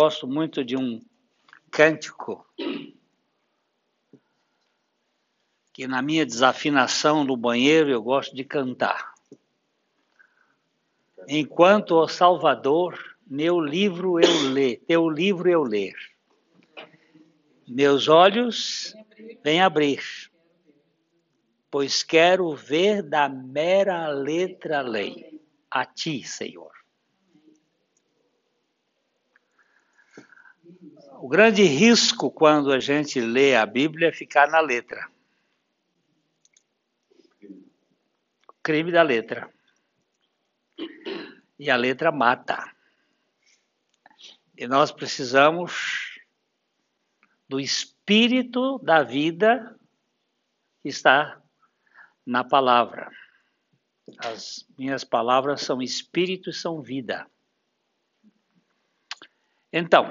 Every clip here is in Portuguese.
gosto muito de um cântico que na minha desafinação no banheiro eu gosto de cantar. Enquanto o Salvador, meu livro eu ler, teu livro eu ler. Meus olhos vêm abrir, pois quero ver da mera letra lei a ti, Senhor. O grande risco quando a gente lê a Bíblia é ficar na letra. crime da letra. E a letra mata. E nós precisamos do espírito da vida que está na palavra. As minhas palavras são espírito e são vida. Então,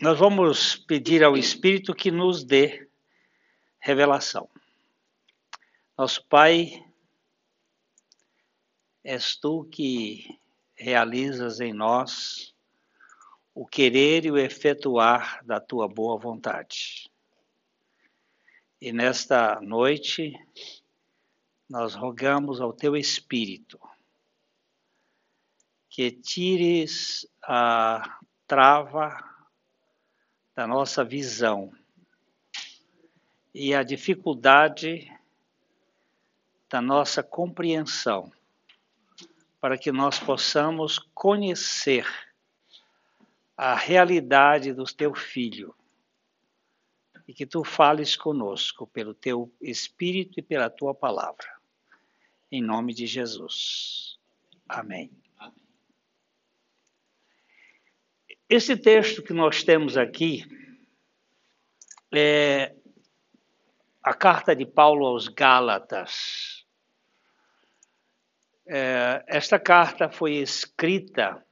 nós vamos pedir ao Espírito que nos dê revelação. Nosso Pai, és tu que realizas em nós o querer e o efetuar da tua boa vontade. E nesta noite, nós rogamos ao teu Espírito que tires a trava da nossa visão e a dificuldade da nossa compreensão para que nós possamos conhecer a realidade do teu filho e que tu fales conosco pelo teu espírito e pela tua palavra. Em nome de Jesus. Amém. Esse texto que nós temos aqui é a carta de Paulo aos Gálatas. É, esta carta foi escrita.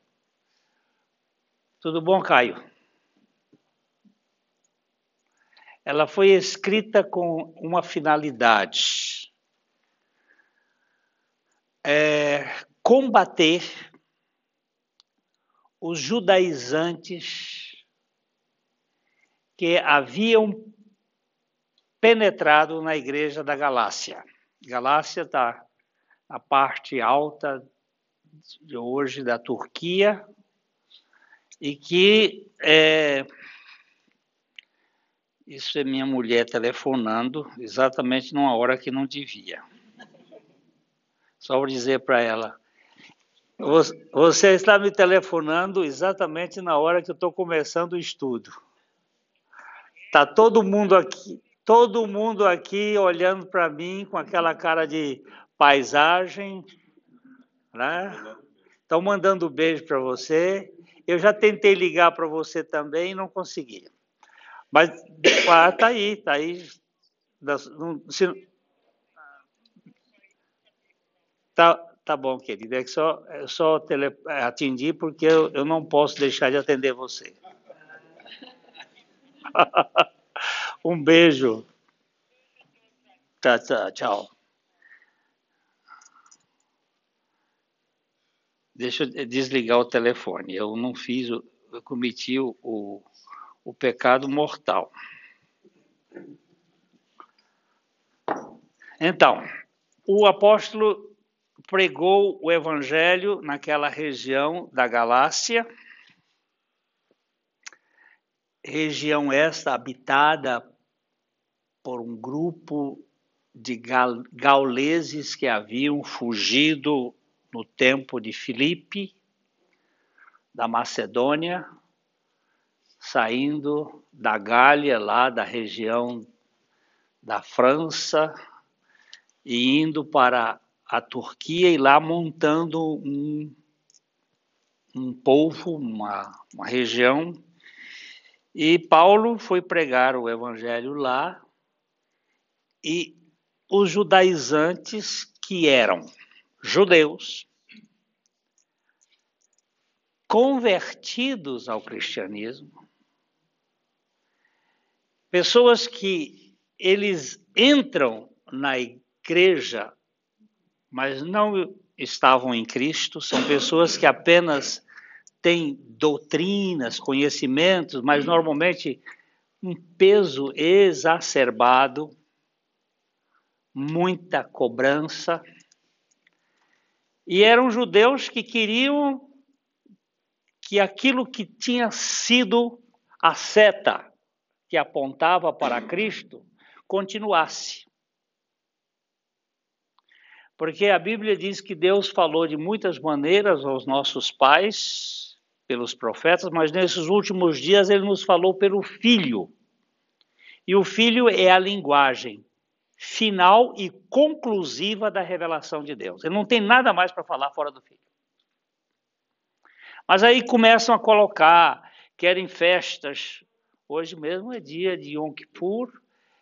Tudo bom, Caio? Ela foi escrita com uma finalidade: é, combater os judaizantes que haviam penetrado na igreja da Galácia. Galácia está a parte alta de hoje da Turquia e que é, isso é minha mulher telefonando exatamente numa hora que não devia. Só para dizer para ela, você está me telefonando exatamente na hora que eu estou começando o estudo. Tá todo mundo aqui, todo mundo aqui olhando para mim com aquela cara de paisagem, né? Estão mandando beijo para você. Eu já tentei ligar para você também e não consegui. Mas ah, tá aí, tá aí. Tá, tá bom, querido. É que só, é só tele, atendi porque eu, eu não posso deixar de atender você. um beijo. Tá, tá, tchau. deixa eu desligar o telefone. Eu não fiz, eu cometi o, o, o pecado mortal. Então, o apóstolo pregou o evangelho naquela região da Galácia, região esta habitada por um grupo de gauleses que haviam fugido no tempo de Filipe, da Macedônia, saindo da Gália, lá da região da França, e indo para a Turquia e lá montando um, um povo, uma, uma região. E Paulo foi pregar o evangelho lá, e os judaizantes que eram judeus convertidos ao cristianismo, pessoas que eles entram na igreja, mas não estavam em Cristo, são pessoas que apenas tem doutrinas, conhecimentos, mas normalmente um peso exacerbado, muita cobrança. E eram judeus que queriam que aquilo que tinha sido a seta que apontava para Cristo continuasse. Porque a Bíblia diz que Deus falou de muitas maneiras aos nossos pais, pelos profetas, mas nesses últimos dias ele nos falou pelo Filho. E o Filho é a linguagem final e conclusiva da revelação de Deus. Ele não tem nada mais para falar fora do Filho. Mas aí começam a colocar, querem festas. Hoje mesmo é dia de Yom Kippur,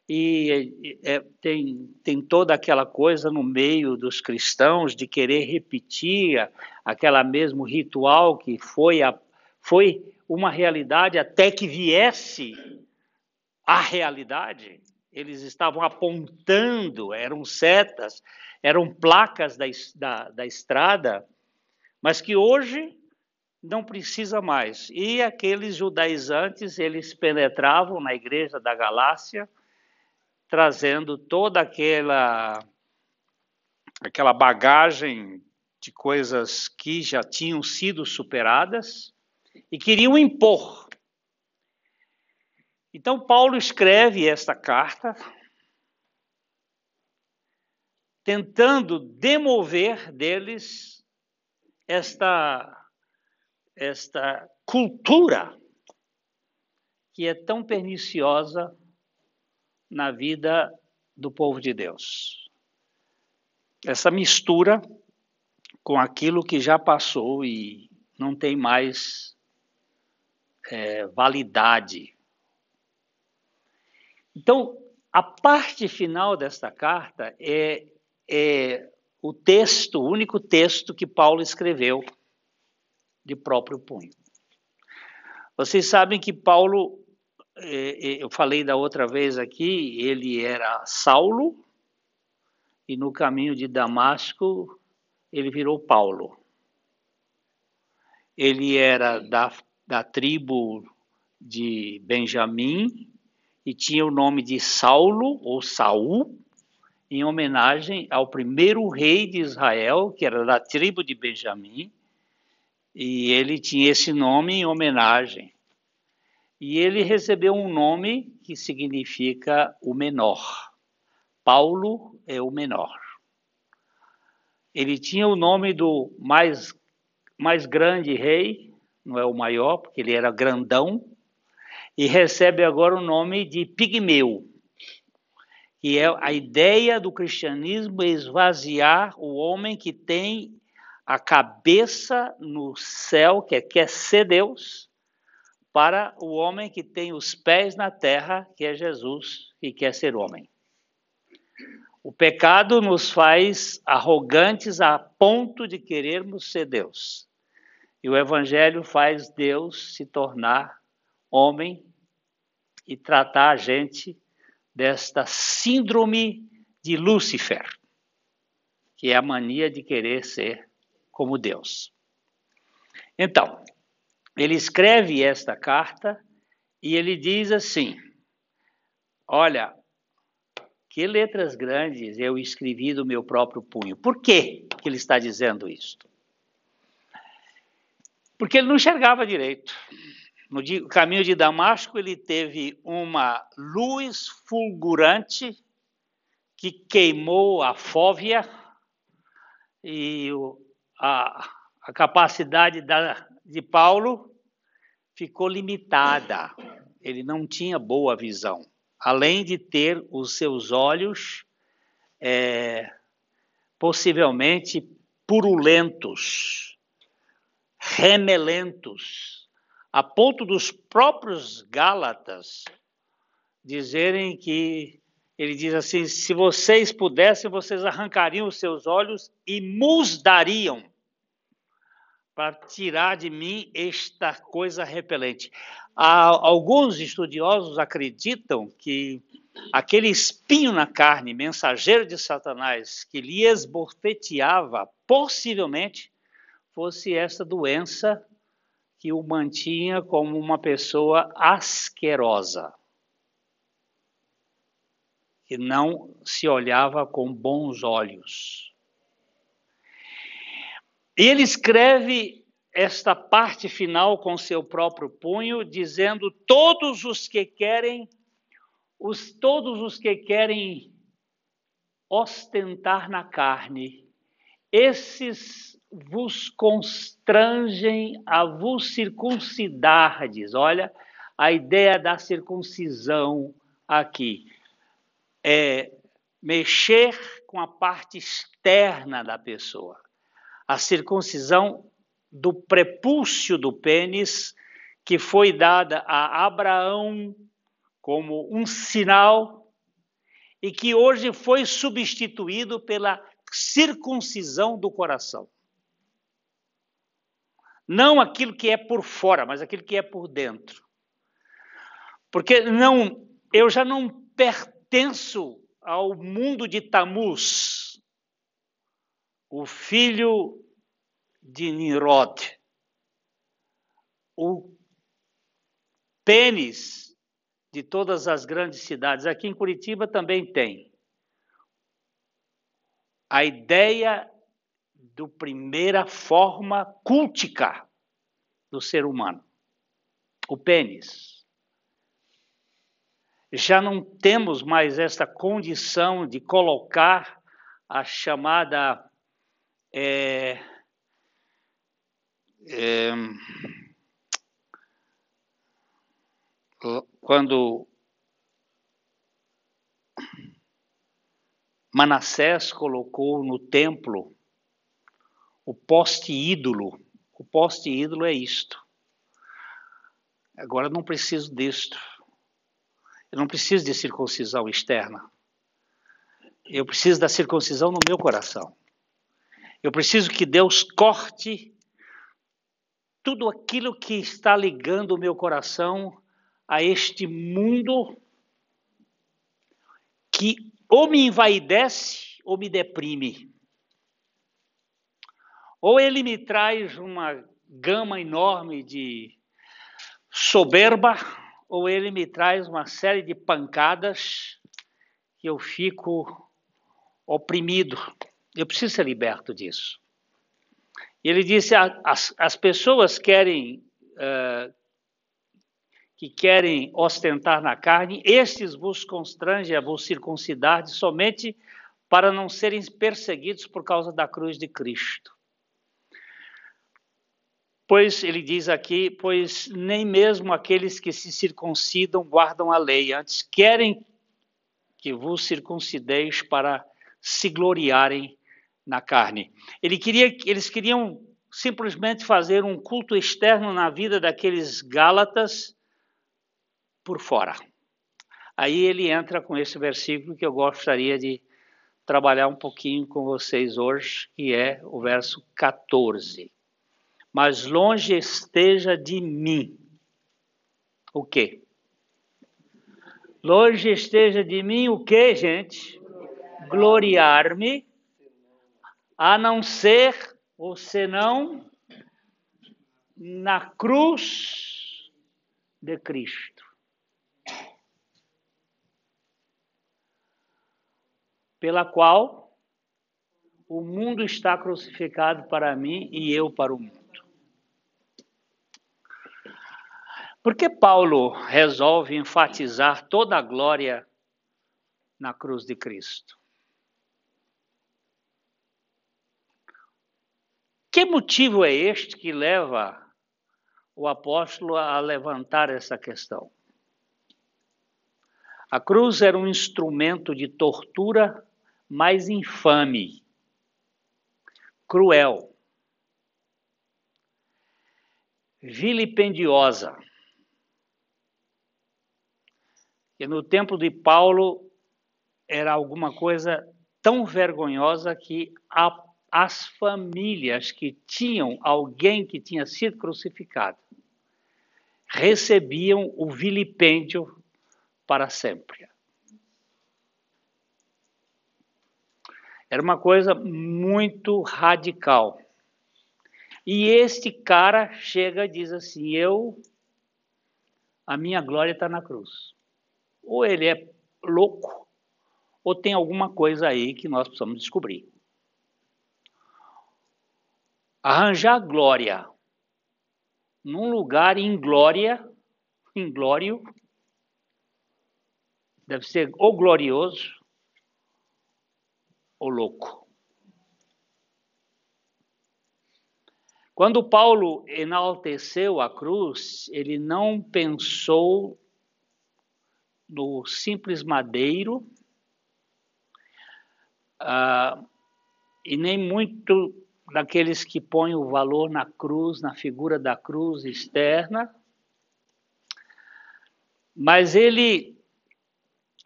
e é, tem, tem toda aquela coisa no meio dos cristãos de querer repetir aquela mesmo ritual que foi, a, foi uma realidade até que viesse a realidade. Eles estavam apontando, eram setas, eram placas da, da, da estrada, mas que hoje não precisa mais. E aqueles judaizantes, eles penetravam na igreja da Galácia, trazendo toda aquela aquela bagagem de coisas que já tinham sido superadas e queriam impor. Então Paulo escreve esta carta tentando demover deles esta esta cultura que é tão perniciosa na vida do povo de Deus. Essa mistura com aquilo que já passou e não tem mais é, validade. Então, a parte final desta carta é, é o texto, o único texto que Paulo escreveu de próprio punho. Vocês sabem que Paulo eu falei da outra vez aqui, ele era Saulo, e no caminho de Damasco ele virou Paulo. Ele era da, da tribo de Benjamim e tinha o nome de Saulo ou Saul, em homenagem ao primeiro rei de Israel, que era da tribo de Benjamim, e ele tinha esse nome em homenagem e ele recebeu um nome que significa o menor. Paulo é o menor. Ele tinha o nome do mais, mais grande rei, não é o maior, porque ele era grandão, e recebe agora o nome de Pigmeu, que é a ideia do cristianismo esvaziar o homem que tem a cabeça no céu, que quer ser Deus, para o homem que tem os pés na terra, que é Jesus, e quer ser homem. O pecado nos faz arrogantes a ponto de querermos ser Deus. E o Evangelho faz Deus se tornar homem e tratar a gente desta síndrome de Lúcifer, que é a mania de querer ser como Deus. Então, ele escreve esta carta e ele diz assim: Olha, que letras grandes eu escrevi do meu próprio punho. Por que ele está dizendo isto? Porque ele não enxergava direito. No caminho de Damasco, ele teve uma luz fulgurante que queimou a fóvea e a, a capacidade da, de Paulo ficou limitada. Ele não tinha boa visão. Além de ter os seus olhos é, possivelmente purulentos, remelentos, a ponto dos próprios Gálatas dizerem que ele diz assim: se vocês pudessem, vocês arrancariam os seus olhos e musdariam para tirar de mim esta coisa repelente. Há, alguns estudiosos acreditam que aquele espinho na carne, mensageiro de Satanás, que lhe esbofeteava, possivelmente fosse essa doença que o mantinha como uma pessoa asquerosa, que não se olhava com bons olhos. E ele escreve esta parte final com seu próprio punho, dizendo: todos os que querem, os todos os que querem ostentar na carne, esses vos constrangem a vos circuncidardes. Olha, a ideia da circuncisão aqui é mexer com a parte externa da pessoa. A circuncisão do prepúcio do pênis, que foi dada a Abraão como um sinal e que hoje foi substituído pela circuncisão do coração. Não aquilo que é por fora, mas aquilo que é por dentro. Porque não, eu já não pertenço ao mundo de Tamuz, o filho de Nimrod. O pênis de todas as grandes cidades. Aqui em Curitiba também tem. A ideia do primeira forma cultica do ser humano, o pênis. Já não temos mais esta condição de colocar a chamada é, é, quando Manassés colocou no templo o poste ídolo. O poste ídolo é isto. Agora não preciso disto. Eu não preciso de circuncisão externa. Eu preciso da circuncisão no meu coração. Eu preciso que Deus corte tudo aquilo que está ligando o meu coração a este mundo que ou me envaidece ou me deprime. Ou ele me traz uma gama enorme de soberba, ou ele me traz uma série de pancadas que eu fico oprimido. Eu preciso ser liberto disso. Ele disse: as, as pessoas querem uh, que querem ostentar na carne, estes vos constrangem a vos circuncidar somente para não serem perseguidos por causa da cruz de Cristo. Pois ele diz aqui, pois nem mesmo aqueles que se circuncidam guardam a lei, antes querem que vos circuncideis para se gloriarem na carne. Ele queria, eles queriam simplesmente fazer um culto externo na vida daqueles Gálatas por fora. Aí ele entra com esse versículo que eu gostaria de trabalhar um pouquinho com vocês hoje, que é o verso 14. Mas longe esteja de mim. O quê? Longe esteja de mim o quê, gente? Gloriar-me a não ser ou senão na cruz de Cristo. Pela qual o mundo está crucificado para mim e eu para o mundo. Por que Paulo resolve enfatizar toda a glória na cruz de Cristo? Que motivo é este que leva o apóstolo a levantar essa questão? A cruz era um instrumento de tortura mais infame, cruel, vilipendiosa. E no tempo de Paulo era alguma coisa tão vergonhosa que a as famílias que tinham alguém que tinha sido crucificado recebiam o vilipêndio para sempre. Era uma coisa muito radical. E este cara chega e diz assim: Eu, a minha glória está na cruz. Ou ele é louco, ou tem alguma coisa aí que nós precisamos descobrir. Arranjar glória num lugar inglória, inglório, deve ser ou glorioso ou louco. Quando Paulo enalteceu a cruz, ele não pensou no simples madeiro ah, e nem muito daqueles que põem o valor na cruz, na figura da cruz externa, mas ele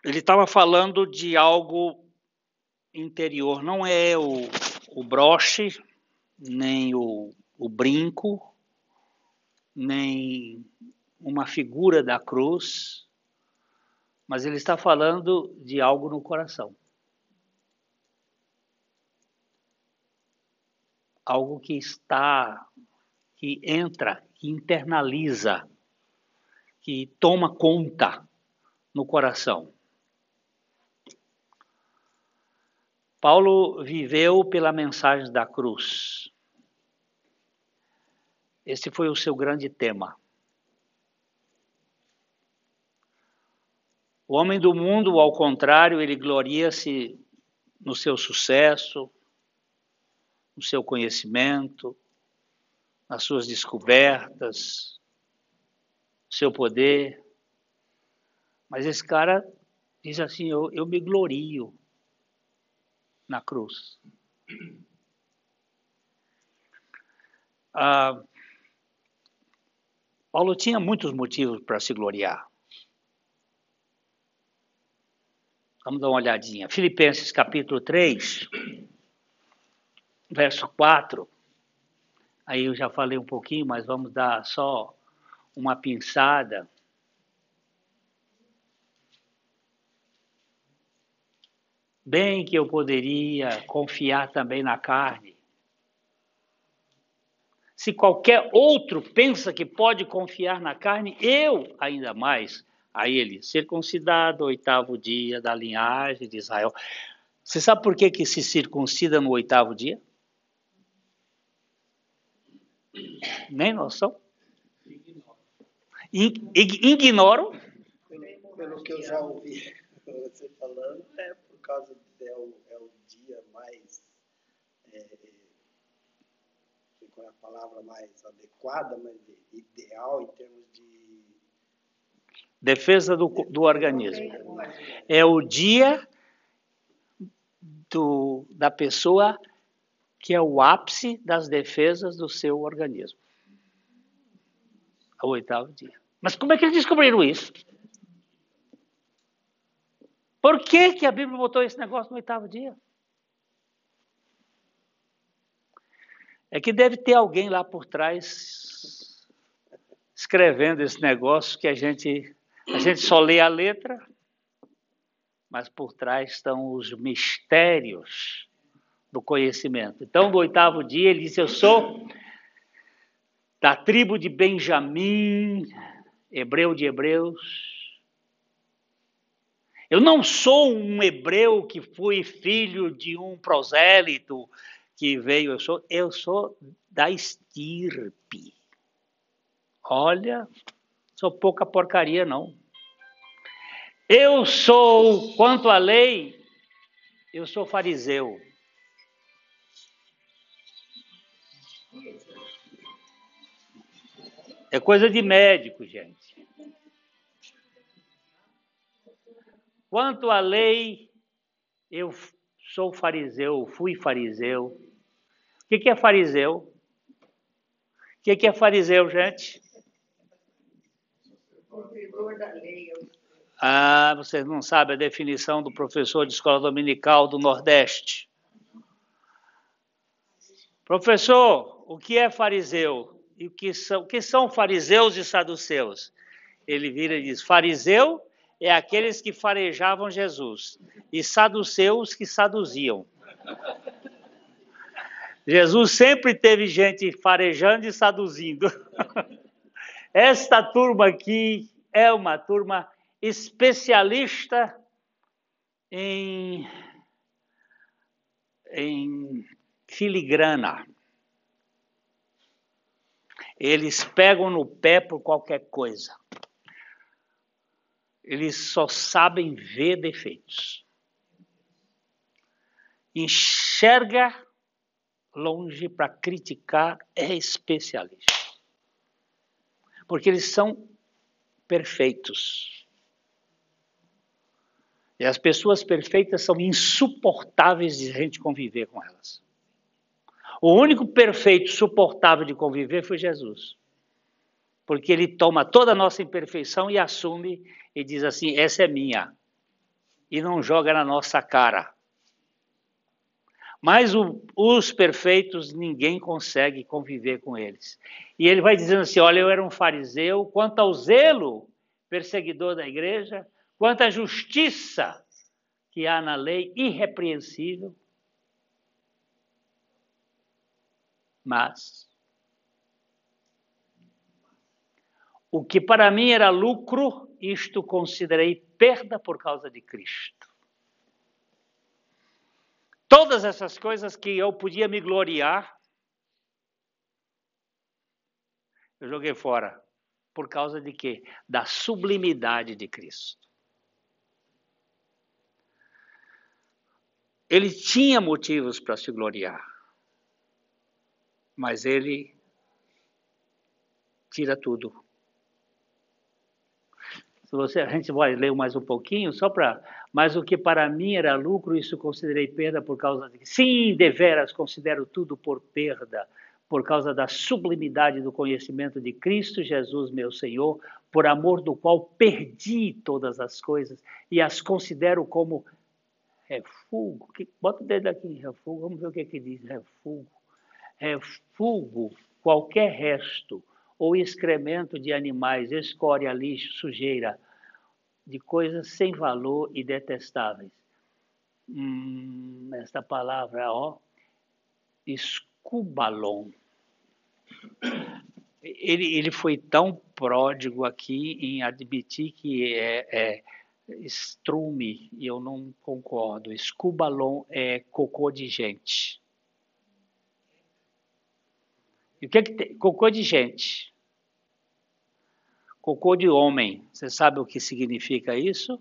ele estava falando de algo interior, não é o, o broche, nem o, o brinco, nem uma figura da cruz, mas ele está falando de algo no coração. Algo que está, que entra, que internaliza, que toma conta no coração. Paulo viveu pela mensagem da cruz. Esse foi o seu grande tema. O homem do mundo, ao contrário, ele gloria-se no seu sucesso, no seu conhecimento, nas suas descobertas, seu poder. Mas esse cara diz assim: eu, eu me glorio na cruz. Ah, Paulo tinha muitos motivos para se gloriar. Vamos dar uma olhadinha. Filipenses capítulo 3, verso 4. Aí eu já falei um pouquinho, mas vamos dar só uma pinçada. Bem que eu poderia confiar também na carne. Se qualquer outro pensa que pode confiar na carne, eu ainda mais a ele, circuncidado, oitavo dia da linhagem de Israel. Você sabe por que, que se circuncida no oitavo dia? Nem noção? Ignoro. Pelo que eu já ouvi você falando, é causa de é o, é o dia mais. É, é qual é a palavra mais adequada, mas ideal em termos de. Defesa do, do organismo. É o dia do, da pessoa que é o ápice das defesas do seu organismo. É o oitavo dia. Mas como é que eles descobriram isso? Por que, que a Bíblia botou esse negócio no oitavo dia? É que deve ter alguém lá por trás escrevendo esse negócio que a gente a gente só lê a letra, mas por trás estão os mistérios do conhecimento. Então, no oitavo dia, ele disse: Eu sou da tribo de Benjamim, hebreu de hebreus, eu não sou um hebreu que fui filho de um prosélito que veio, eu sou, eu sou da estirpe. Olha, sou pouca porcaria não. Eu sou, quanto à lei, eu sou fariseu. É coisa de médico, gente. Quanto à lei, eu sou fariseu, fui fariseu. O que, é fariseu? O que, é fariseu, gente? Ah, vocês não sabem a definição do professor de escola dominical do Nordeste. Professor, o que é fariseu? E o que são, que são fariseus e saduceus? Ele vira e diz: fariseu é aqueles que farejavam Jesus, e saduceus que saduziam. Jesus sempre teve gente farejando e seduzindo. Esta turma aqui é uma turma especialista em, em filigrana. Eles pegam no pé por qualquer coisa. Eles só sabem ver defeitos. Enxerga longe para criticar é especialista. Porque eles são perfeitos. E as pessoas perfeitas são insuportáveis de a gente conviver com elas. O único perfeito suportável de conviver foi Jesus. Porque ele toma toda a nossa imperfeição e assume e diz assim: essa é minha. E não joga na nossa cara. Mas o, os perfeitos, ninguém consegue conviver com eles. E ele vai dizendo assim: olha, eu era um fariseu, quanto ao zelo, perseguidor da igreja, quanto à justiça que há na lei, irrepreensível. Mas o que para mim era lucro, isto considerei perda por causa de Cristo. Todas essas coisas que eu podia me gloriar, eu joguei fora. Por causa de quê? Da sublimidade de Cristo. Ele tinha motivos para se gloriar, mas ele tira tudo se você, a gente vai ler mais um pouquinho, só para. Mas o que para mim era lucro, isso considerei perda por causa de. Sim, deveras considero tudo por perda, por causa da sublimidade do conhecimento de Cristo Jesus, meu Senhor, por amor do qual perdi todas as coisas e as considero como refúgio. Bota o dedo aqui em refúgio, vamos ver o que, que diz refúgio. Refúgio, qualquer resto ou excremento de animais, escória, lixo, sujeira, de coisas sem valor e detestáveis. Hum, esta palavra, ó, escubalon. Ele, ele foi tão pródigo aqui em admitir que é, é estrume, e eu não concordo. Escubalon é cocô de gente. E o que, é que tem? Cocô de gente. Cocô de homem. Você sabe o que significa isso?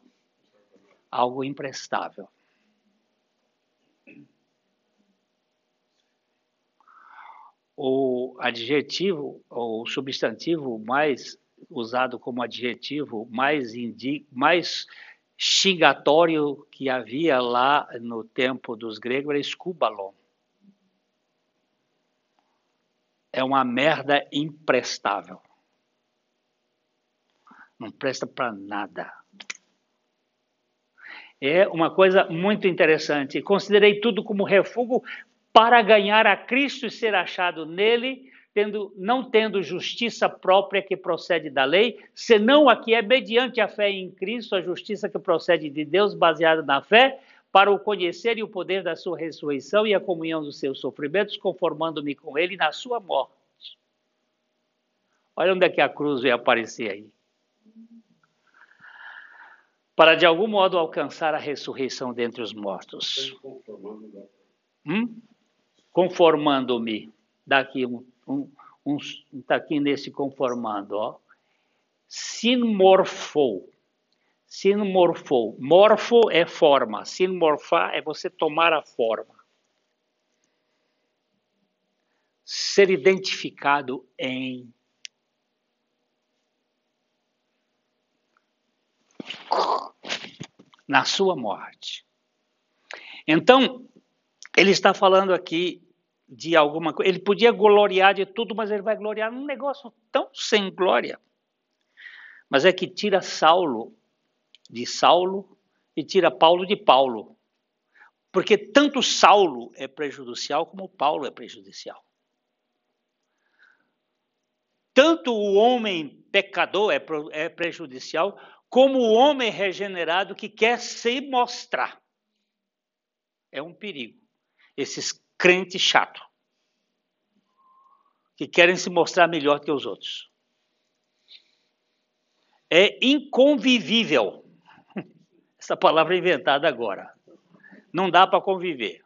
Algo imprestável. O adjetivo, ou substantivo mais usado como adjetivo mais, indi mais xingatório que havia lá no tempo dos gregos era escúbalon. É uma merda imprestável. Não presta para nada. É uma coisa muito interessante. Considerei tudo como refúgio para ganhar a Cristo e ser achado nele, tendo, não tendo justiça própria que procede da lei, senão a que é mediante a fé em Cristo, a justiça que procede de Deus, baseada na fé, para o conhecer e o poder da sua ressurreição e a comunhão dos seus sofrimentos, conformando-me com ele na sua morte. Olha onde é que a cruz veio aparecer aí. Para de algum modo alcançar a ressurreição dentre os mortos. Hum? Conformando-me. Daqui um, um, um, tá aqui nesse conformando, ó. Sinmorfou Sinmorfou. Morfo é forma. Sinmorfar é você tomar a forma. Ser identificado em. Na sua morte. Então, ele está falando aqui de alguma coisa. Ele podia gloriar de tudo, mas ele vai gloriar num negócio tão sem glória. Mas é que tira Saulo de Saulo e tira Paulo de Paulo. Porque tanto Saulo é prejudicial como Paulo é prejudicial. Tanto o homem pecador é, é prejudicial, como o homem regenerado que quer se mostrar. É um perigo. Esses crentes chato. que querem se mostrar melhor que os outros. É inconvivível. Essa palavra inventada agora. Não dá para conviver.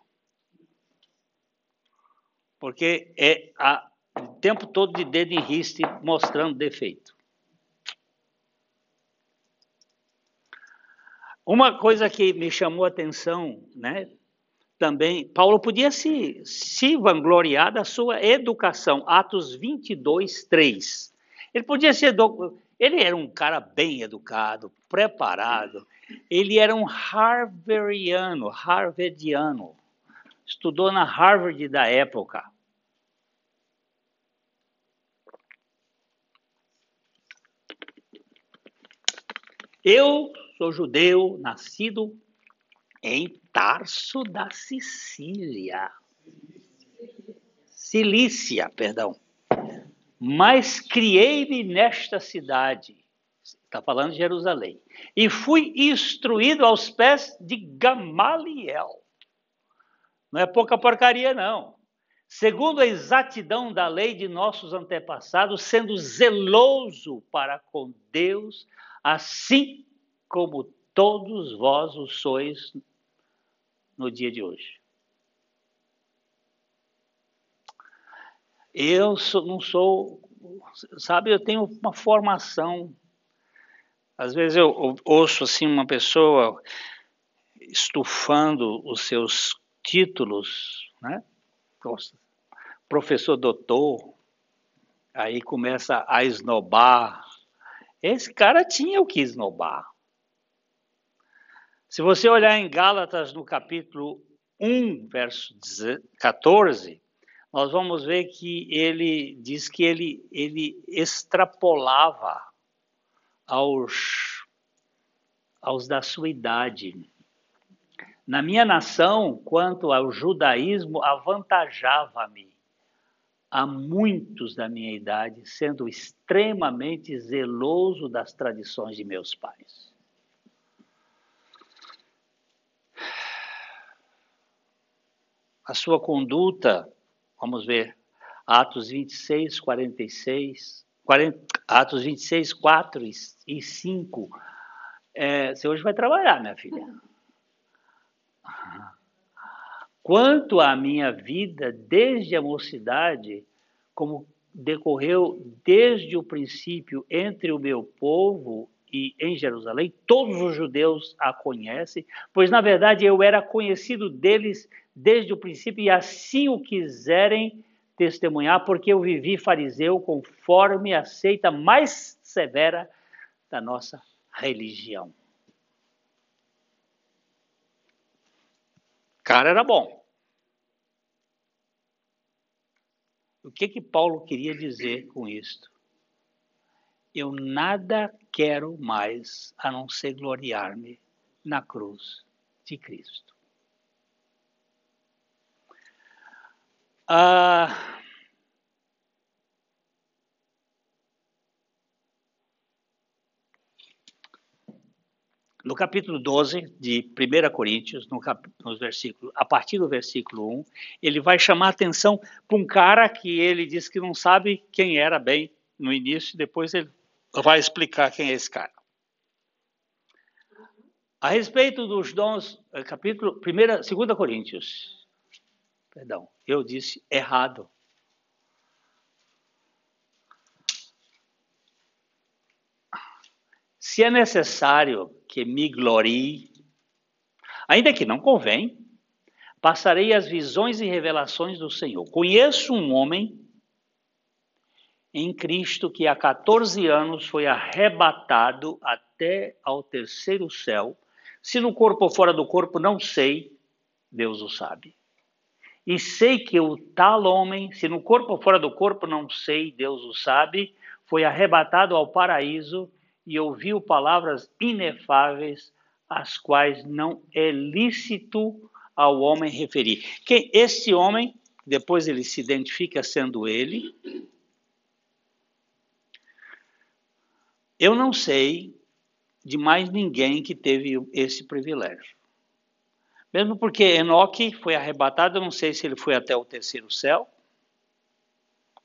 Porque é a, o tempo todo de dedo em riste mostrando defeito. Uma coisa que me chamou a atenção, né, também, Paulo podia se, se vangloriar da sua educação, Atos 22, 3. Ele podia ser, ele era um cara bem educado, preparado, ele era um harvardiano, harvardiano, estudou na Harvard da época. Eu sou judeu, nascido em Tarso da Sicília. Cilícia, perdão. Mas criei-me nesta cidade. Está falando de Jerusalém. E fui instruído aos pés de Gamaliel. Não é pouca porcaria, não. Segundo a exatidão da lei de nossos antepassados, sendo zeloso para com Deus, assim como todos vós o sois no dia de hoje. Eu sou, não sou, sabe, eu tenho uma formação. Às vezes eu ouço assim uma pessoa estufando os seus títulos, né? Professor doutor, aí começa a esnobar. Esse cara tinha o que esnobar. Se você olhar em Gálatas no capítulo 1, verso 14, nós vamos ver que ele diz que ele, ele extrapolava aos, aos da sua idade. Na minha nação, quanto ao judaísmo, avantajava-me a muitos da minha idade, sendo extremamente zeloso das tradições de meus pais. a sua conduta, vamos ver, Atos 26, 46, 40, Atos 26, 4 e 5. É, você hoje vai trabalhar, minha filha. Quanto à minha vida desde a mocidade, como decorreu desde o princípio entre o meu povo e em Jerusalém, todos os judeus a conhecem, pois na verdade eu era conhecido deles desde o princípio e assim o quiserem testemunhar, porque eu vivi fariseu conforme a seita mais severa da nossa religião. Cara era bom. O que que Paulo queria dizer com isto? eu nada quero mais a não ser gloriar-me na cruz de Cristo. Ah, no capítulo 12 de 1 Coríntios, no cap, nos versículos, a partir do versículo 1, ele vai chamar atenção para um cara que ele diz que não sabe quem era bem no início, depois ele vai explicar quem é esse cara. A respeito dos dons, eh, capítulo 1, 2 Coríntios. Perdão, eu disse errado. Se é necessário que me glorie, ainda que não convém, passarei as visões e revelações do Senhor. Conheço um homem em Cristo que há 14 anos foi arrebatado até ao terceiro céu. Se no corpo ou fora do corpo, não sei, Deus o sabe. E sei que o tal homem, se no corpo ou fora do corpo, não sei, Deus o sabe, foi arrebatado ao paraíso e ouviu palavras inefáveis, as quais não é lícito ao homem referir. Que esse homem, depois ele se identifica sendo ele, Eu não sei de mais ninguém que teve esse privilégio. Mesmo porque Enoque foi arrebatado, eu não sei se ele foi até o terceiro céu.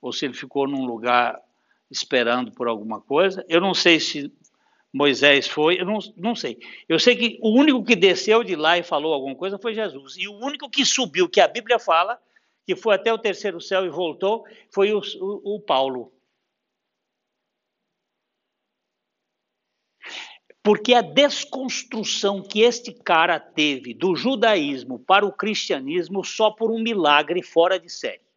ou se ele ficou num lugar esperando por alguma coisa. Eu não sei se Moisés foi, eu não, não sei. Eu sei que o único que desceu de lá e falou alguma coisa foi Jesus. E o único que subiu, que a Bíblia fala, que foi até o terceiro céu e voltou, foi o, o, o Paulo. Porque a desconstrução que este cara teve do judaísmo para o cristianismo só por um milagre fora de série.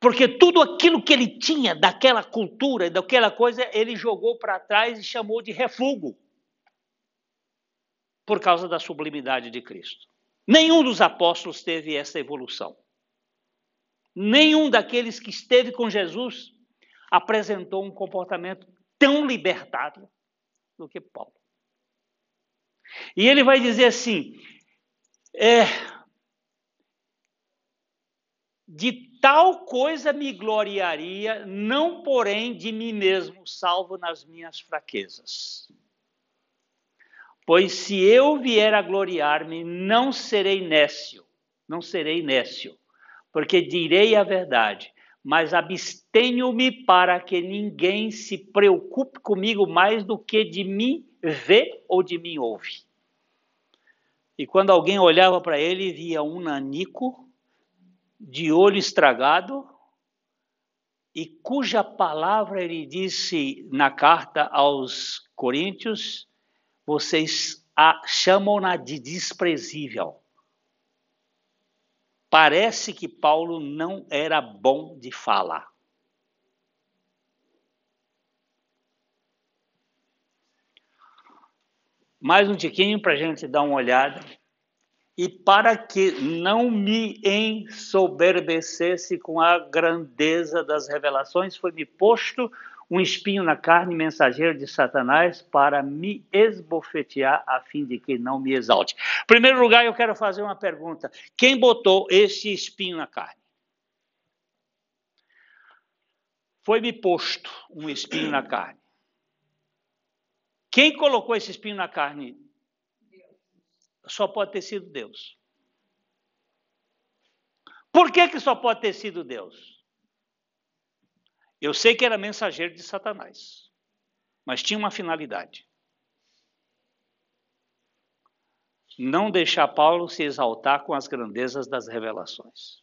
Porque tudo aquilo que ele tinha daquela cultura, daquela coisa, ele jogou para trás e chamou de refúgio. Por causa da sublimidade de Cristo. Nenhum dos apóstolos teve essa evolução. Nenhum daqueles que esteve com Jesus apresentou um comportamento tão libertário do que Paulo. E ele vai dizer assim: é, de tal coisa me gloriaria, não porém de mim mesmo, salvo nas minhas fraquezas. Pois se eu vier a gloriar-me, não serei nécio, não serei nécio, porque direi a verdade, mas abstenho-me para que ninguém se preocupe comigo mais do que de mim vê ou de mim ouve. E quando alguém olhava para ele, via um nanico de olho estragado, e cuja palavra ele disse na carta aos Coríntios, vocês a chamam-na de desprezível. Parece que Paulo não era bom de falar. Mais um tiquinho para a gente dar uma olhada e para que não me ensoberbecesse com a grandeza das revelações, foi-me posto um espinho na carne, mensageiro de Satanás, para me esbofetear, a fim de que não me exalte. Em primeiro lugar, eu quero fazer uma pergunta: quem botou esse espinho na carne? Foi-me posto um espinho na carne. Quem colocou esse espinho na carne? só pode ter sido Deus. Por que, que só pode ter sido Deus? Eu sei que era mensageiro de Satanás, mas tinha uma finalidade. Não deixar Paulo se exaltar com as grandezas das revelações.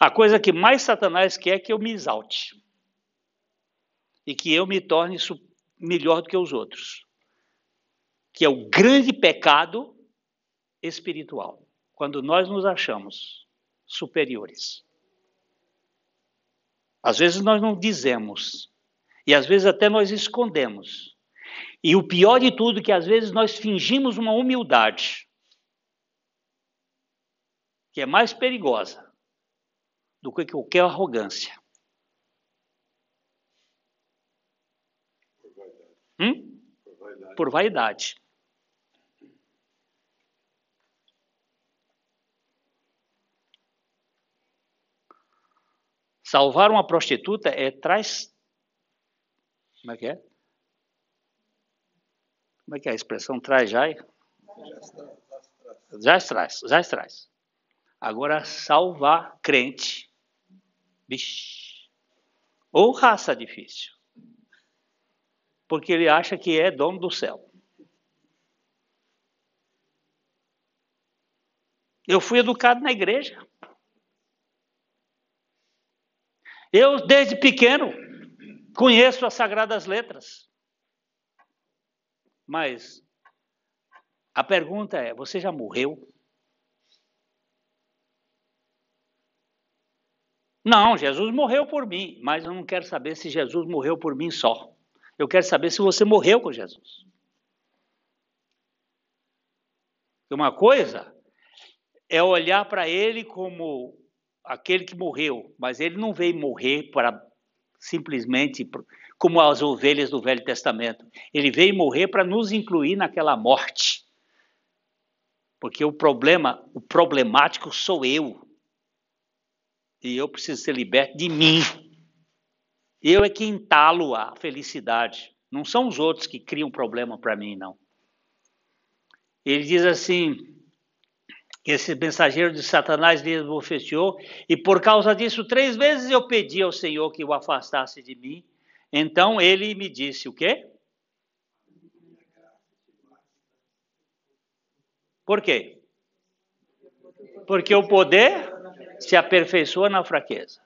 A coisa que mais Satanás quer é que eu me exalte e que eu me torne melhor do que os outros que é o grande pecado espiritual, quando nós nos achamos superiores. Às vezes nós não dizemos, e às vezes até nós escondemos. E o pior de tudo é que às vezes nós fingimos uma humildade, que é mais perigosa do que qualquer arrogância. Hum? por vaidade. Salvar uma prostituta é traz. Como é que é? Como é que é a expressão traz já? Já traz, já traz. Agora, salvar crente. Bicho. Ou raça difícil porque ele acha que é dono do céu. Eu fui educado na igreja. Eu, desde pequeno, conheço as sagradas letras. Mas a pergunta é: você já morreu? Não, Jesus morreu por mim, mas eu não quero saber se Jesus morreu por mim só. Eu quero saber se você morreu com Jesus. Uma coisa é olhar para ele como aquele que morreu, mas ele não veio morrer para simplesmente como as ovelhas do Velho Testamento. Ele veio morrer para nos incluir naquela morte. Porque o problema, o problemático sou eu. E eu preciso ser liberto de mim. Eu é que entalo a felicidade. Não são os outros que criam problema para mim, não. Ele diz assim: Esse mensageiro de Satanás lhe esbofeteou, e por causa disso, três vezes eu pedi ao Senhor que o afastasse de mim. Então ele me disse: O quê? Por quê? Porque o poder se aperfeiçoa na fraqueza.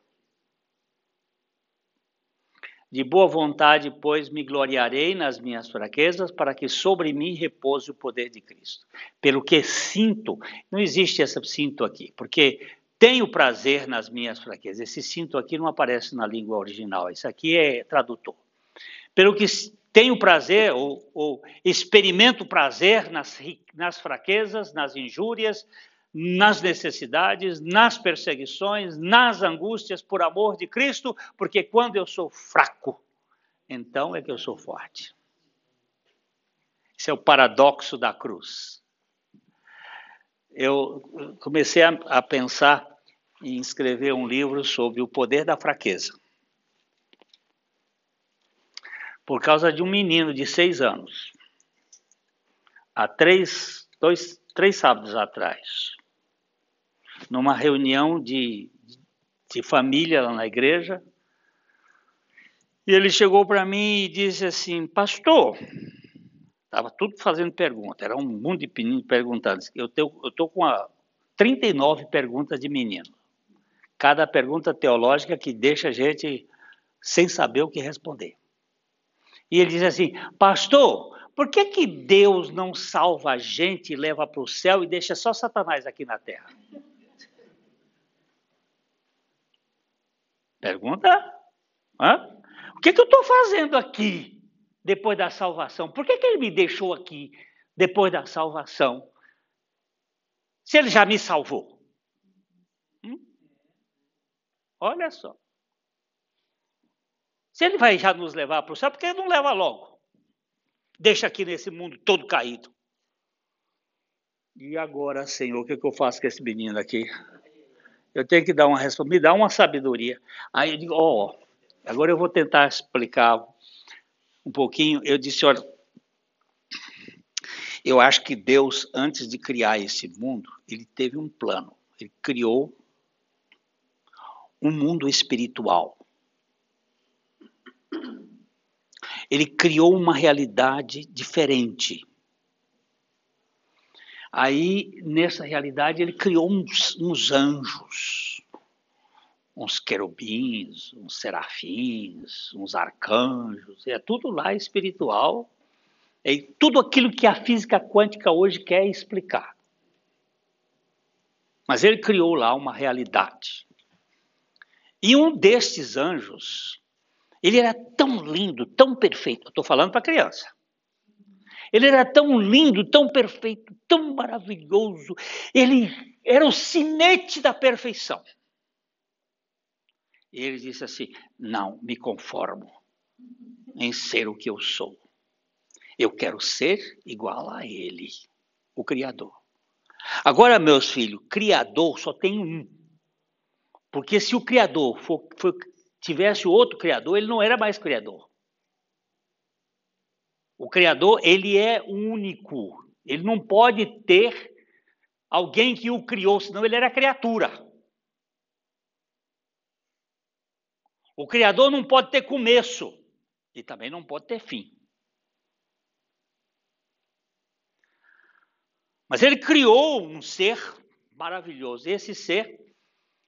De boa vontade, pois, me gloriarei nas minhas fraquezas, para que sobre mim repouse o poder de Cristo. Pelo que sinto, não existe esse sinto aqui, porque tenho prazer nas minhas fraquezas. Esse sinto aqui não aparece na língua original, isso aqui é tradutor. Pelo que tenho prazer, ou, ou experimento prazer nas, nas fraquezas, nas injúrias, nas necessidades, nas perseguições, nas angústias por amor de Cristo, porque quando eu sou fraco, então é que eu sou forte. Esse é o paradoxo da cruz. Eu comecei a, a pensar em escrever um livro sobre o poder da fraqueza. Por causa de um menino de seis anos. Há três, dois, três sábados atrás numa reunião de, de família lá na igreja. E ele chegou para mim e disse assim: Pastor, estava tudo fazendo pergunta, era um mundo de meninos perguntando. Eu estou com a 39 perguntas de menino. Cada pergunta teológica que deixa a gente sem saber o que responder. E ele diz assim: Pastor, por que, que Deus não salva a gente, leva para o céu e deixa só Satanás aqui na terra? Pergunta. Hã? O que, que eu estou fazendo aqui depois da salvação? Por que, que ele me deixou aqui depois da salvação? Se ele já me salvou. Hum? Olha só. Se ele vai já nos levar para o céu, por que ele não leva logo? Deixa aqui nesse mundo todo caído. E agora, Senhor, o que, que eu faço com esse menino aqui? Eu tenho que dar uma resposta, me dá uma sabedoria. Aí eu digo, ó, oh, agora eu vou tentar explicar um pouquinho. Eu disse, olha, eu acho que Deus, antes de criar esse mundo, ele teve um plano. Ele criou um mundo espiritual. Ele criou uma realidade diferente. Aí, nessa realidade, ele criou uns, uns anjos, uns querubins, uns serafins, uns arcanjos, é tudo lá espiritual, é tudo aquilo que a física quântica hoje quer explicar. Mas ele criou lá uma realidade. E um destes anjos, ele era tão lindo, tão perfeito, estou falando para criança. Ele era tão lindo, tão perfeito, tão maravilhoso. Ele era o sinete da perfeição. E ele disse assim: Não me conformo em ser o que eu sou. Eu quero ser igual a Ele, o Criador. Agora, meus filhos, Criador só tem um. Porque se o Criador for, for, tivesse outro Criador, ele não era mais Criador. O Criador, ele é único. Ele não pode ter alguém que o criou, senão ele era criatura. O Criador não pode ter começo e também não pode ter fim. Mas ele criou um ser maravilhoso. Esse ser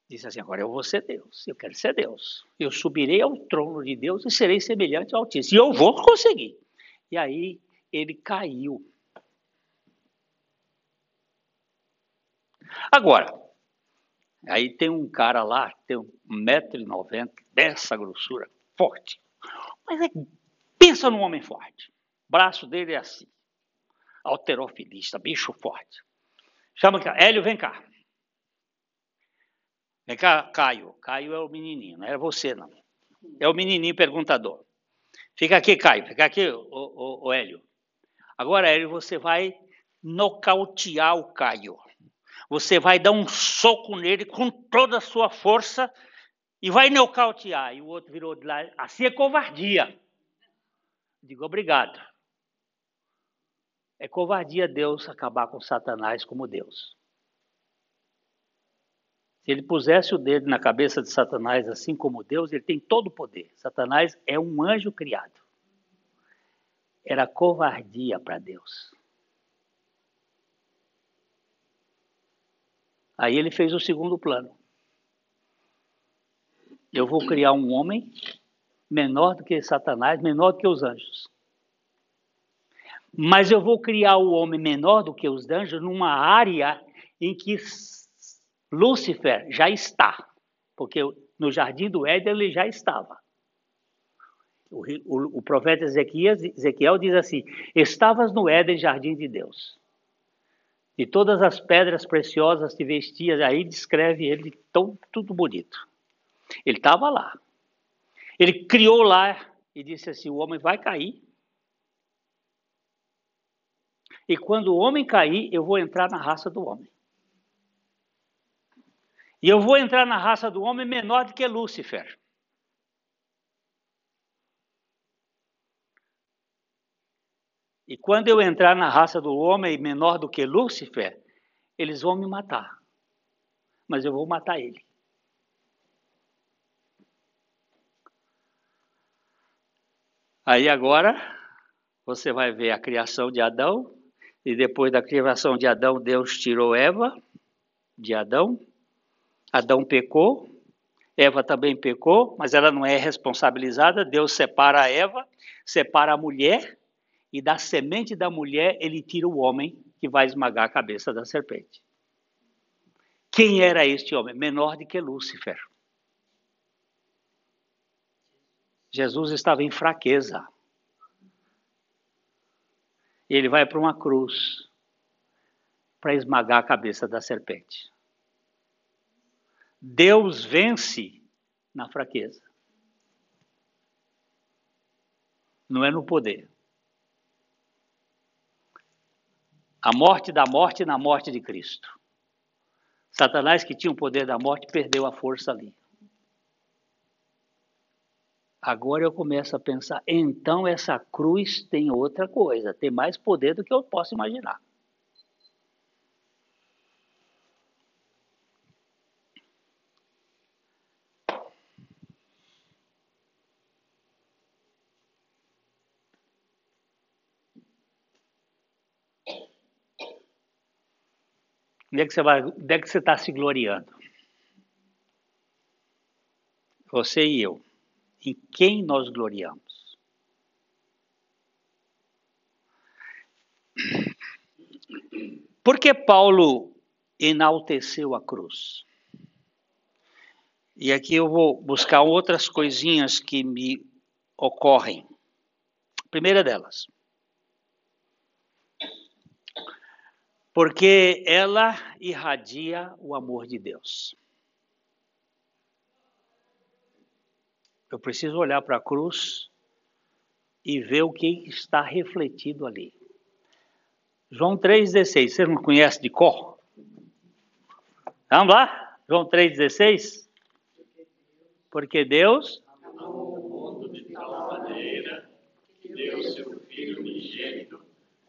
disse assim: agora eu vou ser Deus, eu quero ser Deus. Eu subirei ao trono de Deus e serei semelhante ao Altíssimo. E eu vou conseguir. E aí ele caiu. Agora, aí tem um cara lá, tem 1,90m, dessa grossura, forte. Mas é, pensa num homem forte. O braço dele é assim. Alterofilista, bicho forte. Chama cá, Hélio, vem cá. Vem cá, Caio. Caio é o menininho, não é você não. É o menininho perguntador. Fica aqui, Caio. Fica aqui, o, o, o Hélio. Agora, Hélio, você vai nocautear o Caio. Você vai dar um soco nele com toda a sua força e vai nocautear. E o outro virou de lá. Assim é covardia. Digo, obrigado. É covardia Deus acabar com Satanás como Deus. Se ele pusesse o dedo na cabeça de Satanás, assim como Deus, ele tem todo o poder. Satanás é um anjo criado. Era covardia para Deus. Aí ele fez o segundo plano. Eu vou criar um homem menor do que Satanás, menor do que os anjos. Mas eu vou criar o homem menor do que os anjos numa área em que Lúcifer já está, porque no jardim do Éden ele já estava. O, o, o profeta Ezequiel, Ezequiel diz assim: Estavas no Éden, jardim de Deus. E todas as pedras preciosas te vestias, aí descreve ele tão tudo bonito. Ele estava lá. Ele criou lá e disse assim: o homem vai cair. E quando o homem cair, eu vou entrar na raça do homem. E eu vou entrar na raça do homem menor do que Lúcifer. E quando eu entrar na raça do homem menor do que Lúcifer, eles vão me matar. Mas eu vou matar ele. Aí agora você vai ver a criação de Adão, e depois da criação de Adão, Deus tirou Eva de Adão. Adão pecou, Eva também pecou, mas ela não é responsabilizada. Deus separa a Eva, separa a mulher, e da semente da mulher ele tira o homem que vai esmagar a cabeça da serpente. Quem era este homem? Menor do que Lúcifer. Jesus estava em fraqueza. Ele vai para uma cruz para esmagar a cabeça da serpente. Deus vence na fraqueza. Não é no poder. A morte da morte na morte de Cristo. Satanás, que tinha o poder da morte, perdeu a força ali. Agora eu começo a pensar, então essa cruz tem outra coisa, tem mais poder do que eu posso imaginar. Onde é que você? Onde é está se gloriando? Você e eu. Em quem nós gloriamos? Por que Paulo enalteceu a cruz? E aqui eu vou buscar outras coisinhas que me ocorrem. primeira delas. Porque ela irradia o amor de Deus. Eu preciso olhar para a cruz e ver o que está refletido ali. João 3,16, você não conhece de cor? Vamos lá? João 3,16? Porque Deus o mundo de tal maneira que deu seu Filho unigênito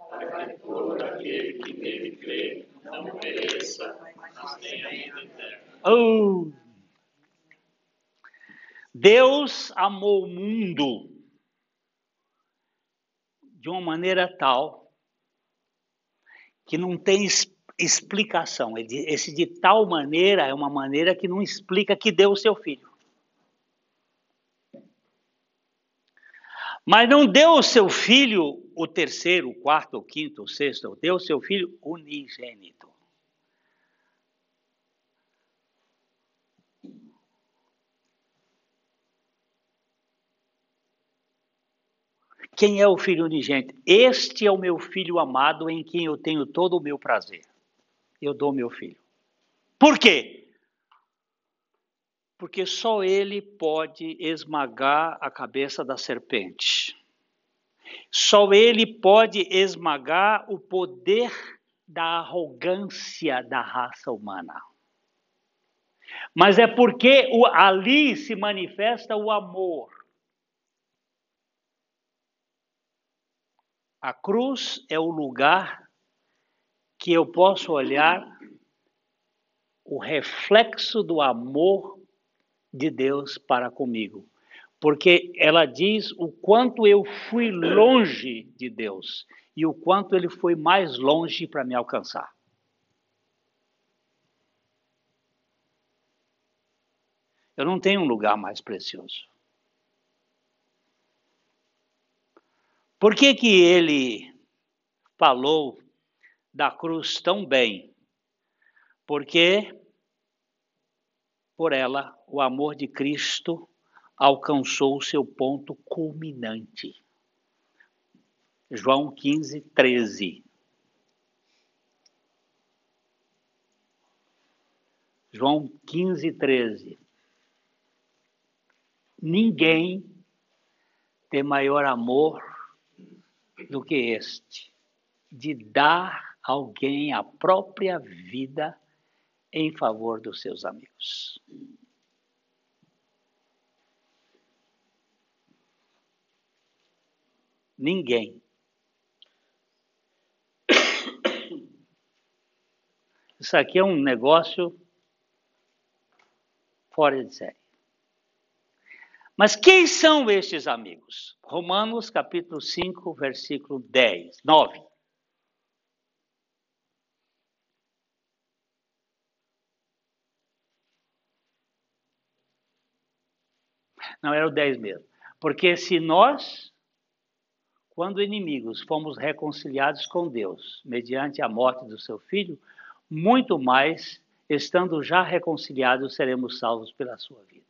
para que todo nele crê não pereça, mas tenha vida eterna. Oh! Deus amou o mundo de uma maneira tal que não tem explicação. Esse de tal maneira é uma maneira que não explica que deu o seu filho. Mas não deu o seu filho o terceiro, o quarto, o quinto, o sexto, deu seu filho unigênito. Quem é o filho unigênito? Este é o meu filho amado em quem eu tenho todo o meu prazer. Eu dou meu filho. Por quê? porque só ele pode esmagar a cabeça da serpente. Só ele pode esmagar o poder da arrogância da raça humana. Mas é porque ali se manifesta o amor. A cruz é o lugar que eu posso olhar o reflexo do amor de Deus para comigo. Porque ela diz o quanto eu fui longe de Deus e o quanto ele foi mais longe para me alcançar. Eu não tenho um lugar mais precioso. Por que, que ele falou da cruz tão bem? Porque por ela o amor de Cristo alcançou o seu ponto culminante. João 15, 13. João 15, 13. Ninguém tem maior amor do que este, de dar alguém a própria vida em favor dos seus amigos. Ninguém. Isso aqui é um negócio fora de série. Mas quem são estes amigos? Romanos capítulo 5, versículo 10, 9. Não era o 10 mesmo. Porque se nós, quando inimigos, fomos reconciliados com Deus, mediante a morte do seu filho, muito mais, estando já reconciliados, seremos salvos pela sua vida.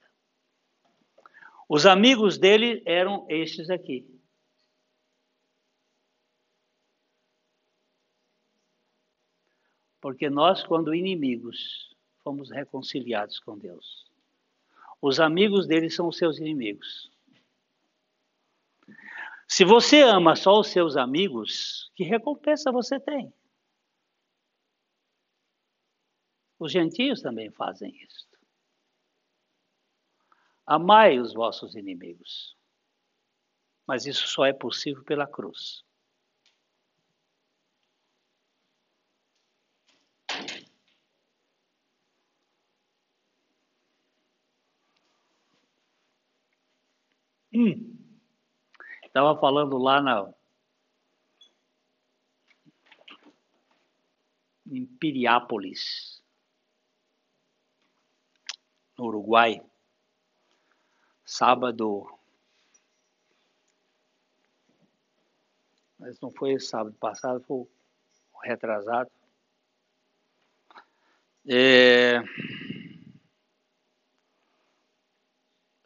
Os amigos dele eram estes aqui. Porque nós, quando inimigos, fomos reconciliados com Deus. Os amigos dele são os seus inimigos. Se você ama só os seus amigos, que recompensa você tem? Os gentios também fazem isso. Amai os vossos inimigos. Mas isso só é possível pela cruz. Hum. Estava falando lá na em Piriápolis, no Uruguai sábado. Mas não foi sábado passado, foi retrasado. É...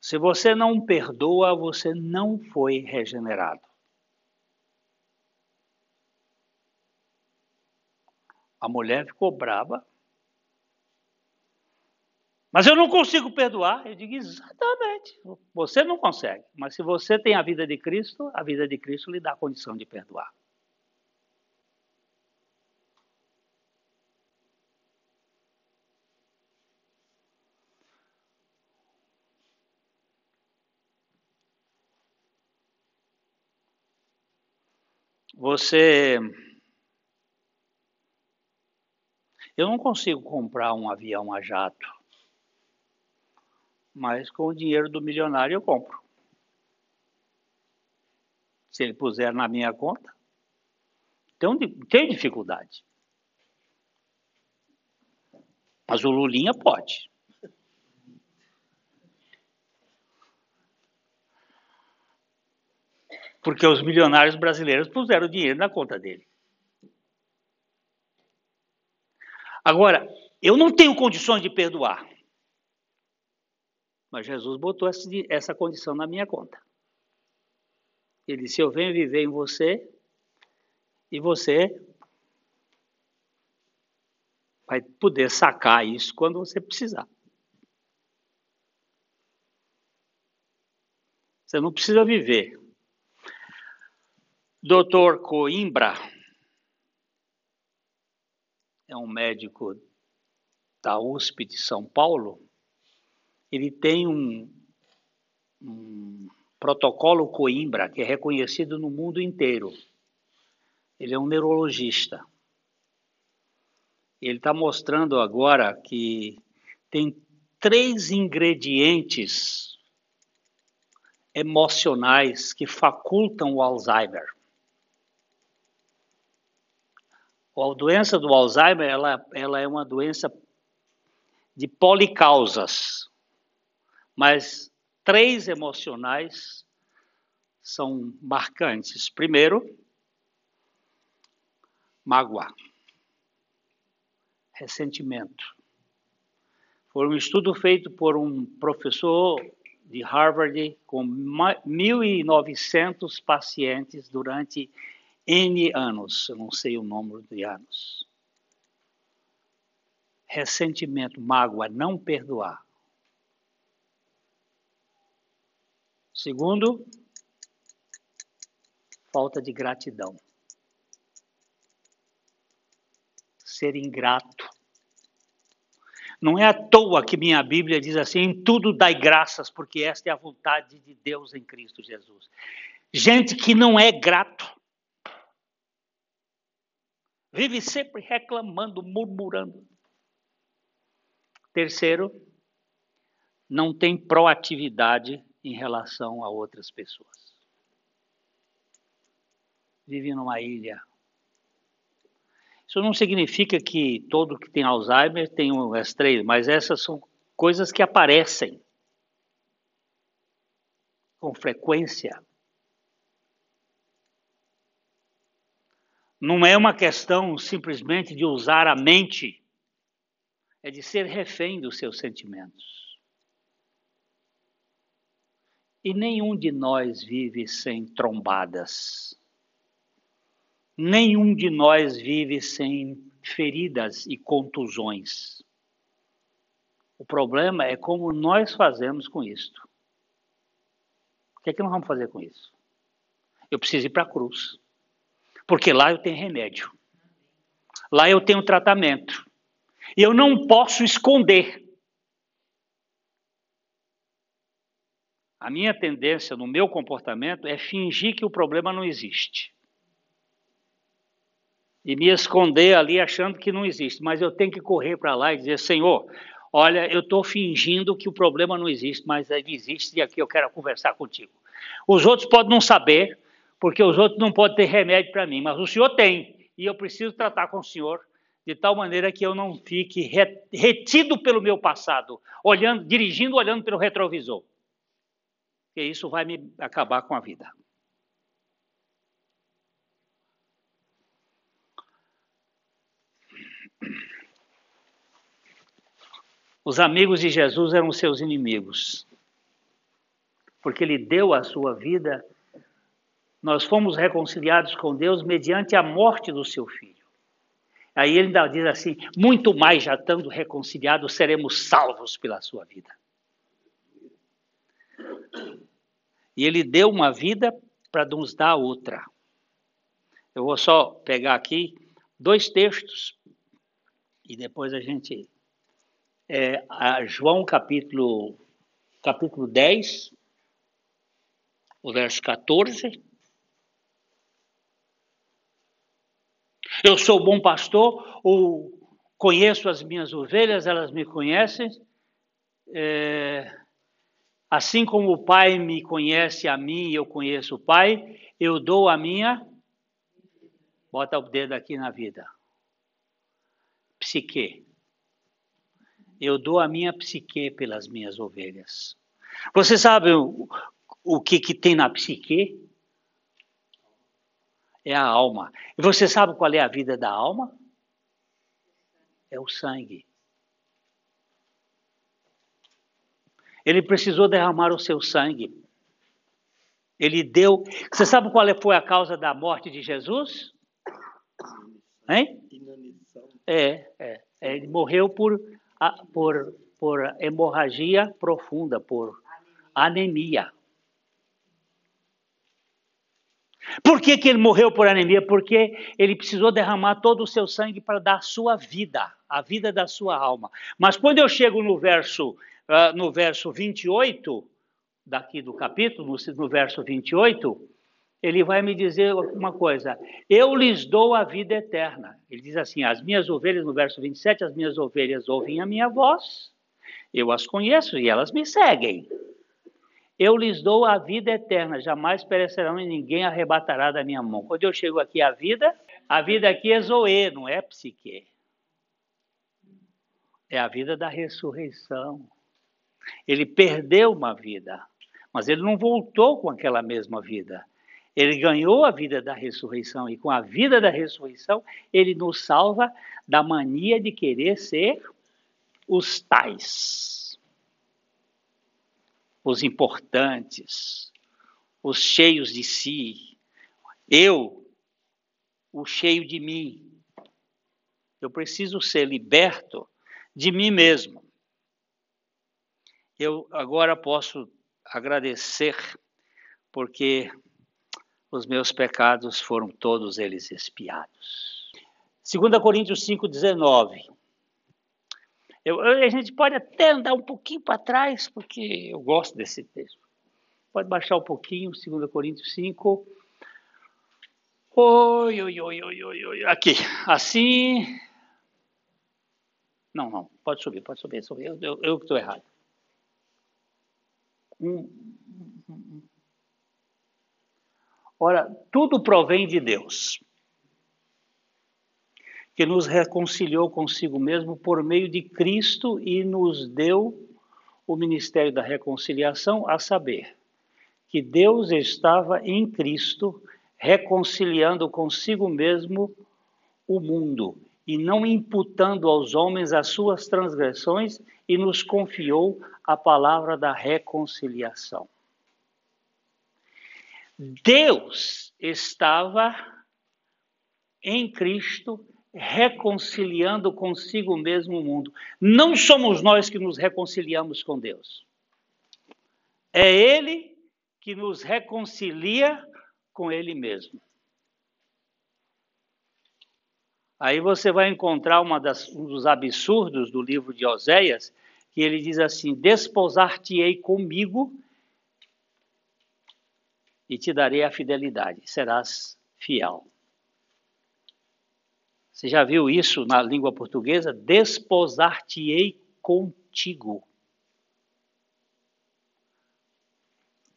Se você não perdoa, você não foi regenerado. A mulher ficou brava mas eu não consigo perdoar. Eu digo exatamente. Você não consegue. Mas se você tem a vida de Cristo, a vida de Cristo lhe dá a condição de perdoar. Você. Eu não consigo comprar um avião a jato mas com o dinheiro do milionário eu compro. Se ele puser na minha conta, tem, dificuldade. Mas o Lulinha pode. Porque os milionários brasileiros puseram dinheiro na conta dele. Agora, eu não tenho condições de perdoar. Mas Jesus botou essa condição na minha conta. Ele disse: Eu venho viver em você e você vai poder sacar isso quando você precisar. Você não precisa viver. Doutor Coimbra é um médico da USP de São Paulo ele tem um, um protocolo Coimbra que é reconhecido no mundo inteiro. Ele é um neurologista. Ele está mostrando agora que tem três ingredientes emocionais que facultam o Alzheimer. A doença do Alzheimer ela, ela é uma doença de policausas, mas três emocionais são marcantes. Primeiro, mágoa, ressentimento. Foi um estudo feito por um professor de Harvard com 1.900 pacientes durante N anos, eu não sei o número de anos. Ressentimento, mágoa, não perdoar. Segundo, falta de gratidão. Ser ingrato. Não é à toa que minha Bíblia diz assim: em tudo dai graças, porque esta é a vontade de Deus em Cristo Jesus. Gente que não é grato, vive sempre reclamando, murmurando. Terceiro, não tem proatividade em relação a outras pessoas. Vive numa ilha. Isso não significa que todo que tem Alzheimer tem as três, mas essas são coisas que aparecem com frequência. Não é uma questão simplesmente de usar a mente, é de ser refém dos seus sentimentos. E nenhum de nós vive sem trombadas. Nenhum de nós vive sem feridas e contusões. O problema é como nós fazemos com isto. O que é que nós vamos fazer com isso? Eu preciso ir para a cruz. Porque lá eu tenho remédio. Lá eu tenho tratamento. E eu não posso esconder. A minha tendência no meu comportamento é fingir que o problema não existe. E me esconder ali achando que não existe. Mas eu tenho que correr para lá e dizer: Senhor, olha, eu estou fingindo que o problema não existe, mas ele existe e aqui eu quero conversar contigo. Os outros podem não saber, porque os outros não podem ter remédio para mim, mas o Senhor tem. E eu preciso tratar com o Senhor de tal maneira que eu não fique retido pelo meu passado, olhando, dirigindo, olhando pelo retrovisor porque isso vai me acabar com a vida. Os amigos de Jesus eram seus inimigos, porque ele deu a sua vida. Nós fomos reconciliados com Deus mediante a morte do seu filho. Aí ele ainda diz assim: muito mais já estando reconciliados, seremos salvos pela sua vida. E ele deu uma vida para nos dar outra. Eu vou só pegar aqui dois textos e depois a gente. É, a João capítulo, capítulo 10, o verso 14. Eu sou bom pastor, ou conheço as minhas ovelhas, elas me conhecem. É, Assim como o Pai me conhece a mim e eu conheço o Pai, eu dou a minha. Bota o dedo aqui na vida. Psique. Eu dou a minha psique pelas minhas ovelhas. Você sabe o, o que, que tem na psique? É a alma. E você sabe qual é a vida da alma? É o sangue. Ele precisou derramar o seu sangue. Ele deu. Você sabe qual foi a causa da morte de Jesus? Hein? É, é. Ele morreu por, por, por hemorragia profunda, por anemia. Por que, que ele morreu por anemia? Porque ele precisou derramar todo o seu sangue para dar a sua vida, a vida da sua alma. Mas quando eu chego no verso uh, no verso 28, daqui do capítulo, no, no verso 28, ele vai me dizer uma coisa: eu lhes dou a vida eterna. Ele diz assim: as minhas ovelhas, no verso 27, as minhas ovelhas ouvem a minha voz, eu as conheço e elas me seguem. Eu lhes dou a vida eterna, jamais perecerão e ninguém arrebatará da minha mão. Quando eu chego aqui, a vida, a vida aqui é Zoe, não é psique. É a vida da ressurreição. Ele perdeu uma vida, mas ele não voltou com aquela mesma vida. Ele ganhou a vida da ressurreição e com a vida da ressurreição ele nos salva da mania de querer ser os tais, os importantes, os cheios de si. Eu, o cheio de mim. Eu preciso ser liberto de mim mesmo. Eu agora posso agradecer porque os meus pecados foram todos eles expiados. 2 Coríntios 5,19. Eu, a gente pode até andar um pouquinho para trás, porque eu gosto desse texto. Pode baixar um pouquinho, 2 Coríntios 5. Oi, oi, oi, oi, oi, oi. Aqui, assim. Não, não, pode subir, pode subir, subir. Eu, eu, que estou errado. Um, Ora, tudo provém de Deus, que nos reconciliou consigo mesmo por meio de Cristo e nos deu o ministério da reconciliação, a saber, que Deus estava em Cristo reconciliando consigo mesmo o mundo e não imputando aos homens as suas transgressões e nos confiou a palavra da reconciliação. Deus estava em Cristo reconciliando consigo mesmo o mundo. Não somos nós que nos reconciliamos com Deus. É Ele que nos reconcilia com Ele mesmo. Aí você vai encontrar das, um dos absurdos do livro de Oséias, que ele diz assim: Desposar-te-ei comigo e te darei a fidelidade, serás fiel. Você já viu isso na língua portuguesa? Desposar-te-ei contigo.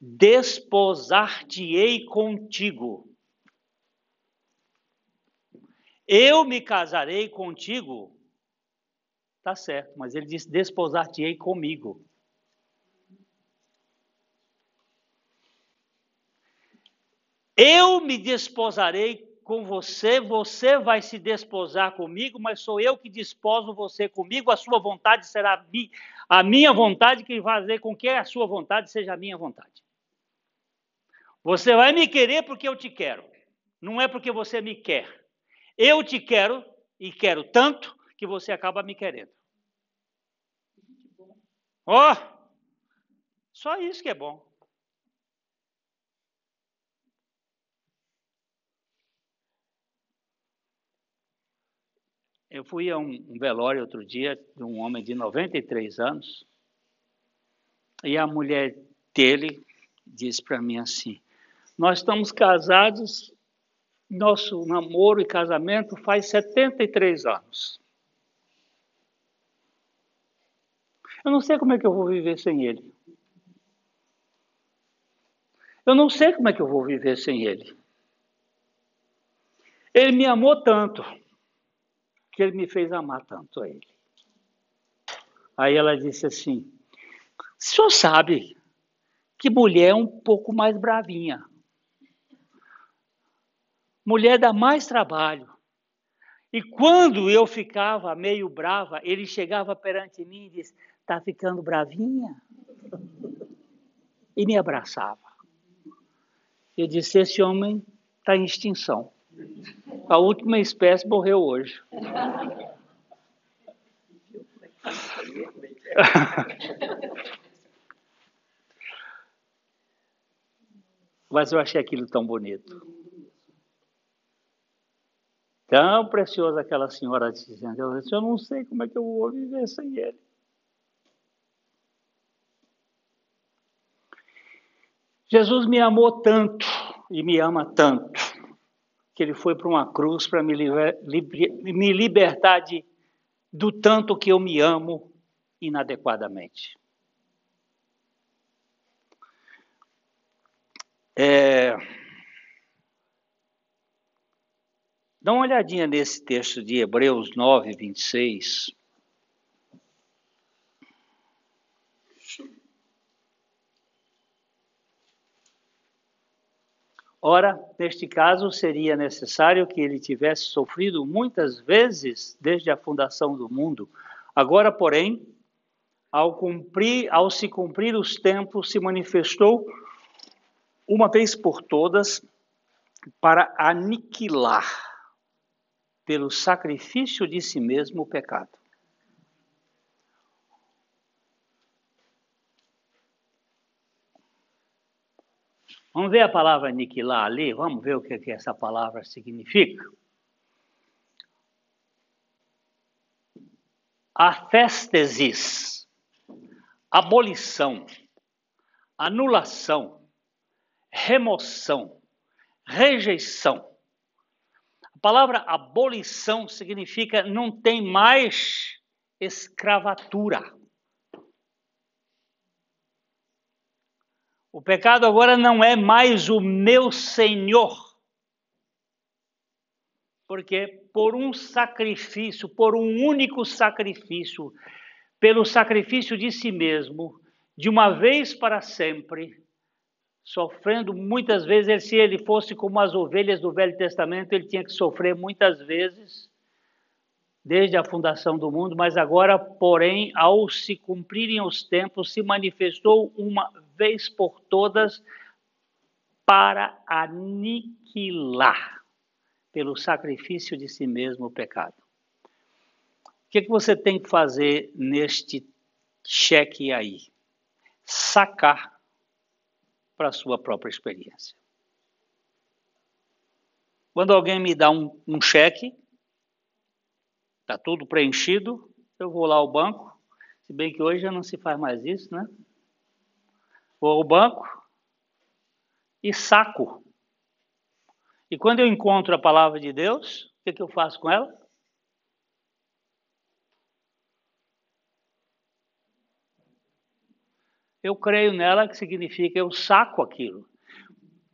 Desposar-te-ei contigo. Eu me casarei contigo. Tá certo, mas ele disse: desposar-te-ei comigo. Eu me desposarei com você, você vai se desposar comigo, mas sou eu que desposo você comigo, a sua vontade será a minha vontade que vai fazer com que a sua vontade seja a minha vontade. Você vai me querer porque eu te quero, não é porque você me quer. Eu te quero e quero tanto que você acaba me querendo. Ó, oh, só isso que é bom. Eu fui a um, velório outro dia de um homem de 93 anos e a mulher dele disse para mim assim: Nós estamos casados, nosso namoro e casamento faz 73 anos. Eu não sei como é que eu vou viver sem ele. Eu não sei como é que eu vou viver sem ele. Ele me amou tanto que ele me fez amar tanto a ele. Aí ela disse assim: o senhor sabe que mulher é um pouco mais bravinha. Mulher dá mais trabalho. E quando eu ficava meio brava, ele chegava perante mim e disse: Está ficando bravinha? E me abraçava. Eu disse: Esse homem está em extinção. A última espécie morreu hoje. Mas eu achei aquilo tão bonito. Tão precioso aquela senhora dizendo, eu, disse, eu não sei como é que eu vou viver sem ele. Jesus me amou tanto e me ama tanto que ele foi para uma cruz para me, liber, me libertar de, do tanto que eu me amo inadequadamente. É, dá uma olhadinha nesse texto de Hebreus 9, 26. Ora, neste caso, seria necessário que ele tivesse sofrido muitas vezes desde a fundação do mundo. Agora, porém, ao, cumprir, ao se cumprir os tempos, se manifestou uma vez por todas para aniquilar pelo sacrifício de si mesmo o pecado. Vamos ver a palavra aniquilar ali? Vamos ver o que, que essa palavra significa? Afestesis, abolição, anulação, remoção, rejeição. A palavra abolição significa não tem mais escravatura. O pecado agora não é mais o meu senhor. Porque por um sacrifício, por um único sacrifício, pelo sacrifício de si mesmo, de uma vez para sempre, sofrendo muitas vezes, se ele fosse como as ovelhas do Velho Testamento, ele tinha que sofrer muitas vezes, desde a fundação do mundo, mas agora, porém, ao se cumprirem os tempos, se manifestou uma vez por todas para aniquilar pelo sacrifício de si mesmo o pecado. O que, que você tem que fazer neste cheque aí? Sacar para a sua própria experiência. Quando alguém me dá um, um cheque, está tudo preenchido, eu vou lá ao banco, se bem que hoje já não se faz mais isso, né? Vou ao banco e saco. E quando eu encontro a palavra de Deus, o que, que eu faço com ela? Eu creio nela, que significa eu saco aquilo.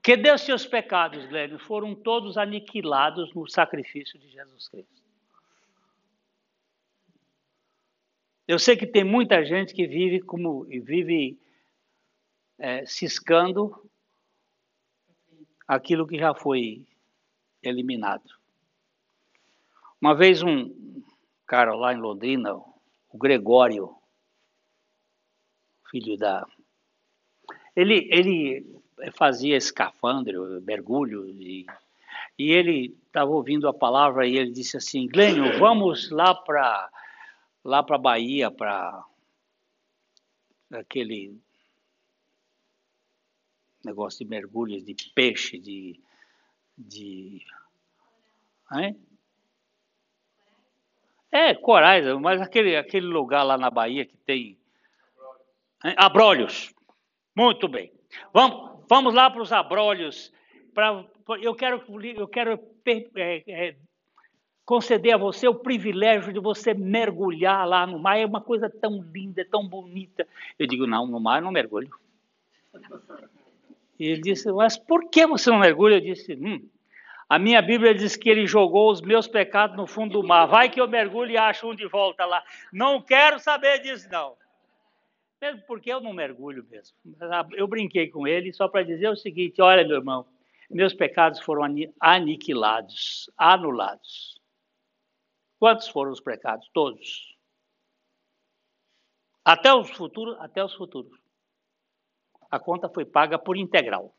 Que Deus seus pecados, Glênio, foram todos aniquilados no sacrifício de Jesus Cristo. Eu sei que tem muita gente que vive como vive é, ciscando aquilo que já foi eliminado. Uma vez um cara lá em Londrina, o Gregório, filho da. Ele, ele fazia escafandro, mergulho, e, e ele estava ouvindo a palavra e ele disse assim: Glênio, vamos lá para lá para Bahia, para aquele negócio de mergulhos, de peixe, de. de hein? É, corais, mas aquele, aquele lugar lá na Bahia que tem. Abrolhos. Muito bem. Vamos, vamos lá para os abrolhos. Pra, eu quero, eu quero é, é, conceder a você o privilégio de você mergulhar lá no mar. É uma coisa tão linda, tão bonita. Eu digo, não, no mar eu não mergulho. E ele disse, mas por que você não mergulha? Eu disse, hum, a minha Bíblia diz que ele jogou os meus pecados no fundo do mar. Vai que eu mergulho e acho um de volta lá. Não quero saber disso, não. Mesmo porque eu não mergulho mesmo. Eu brinquei com ele só para dizer o seguinte: olha, meu irmão, meus pecados foram aniquilados, anulados. Quantos foram os pecados? Todos. Até os futuros, até os futuros a conta foi paga por integral.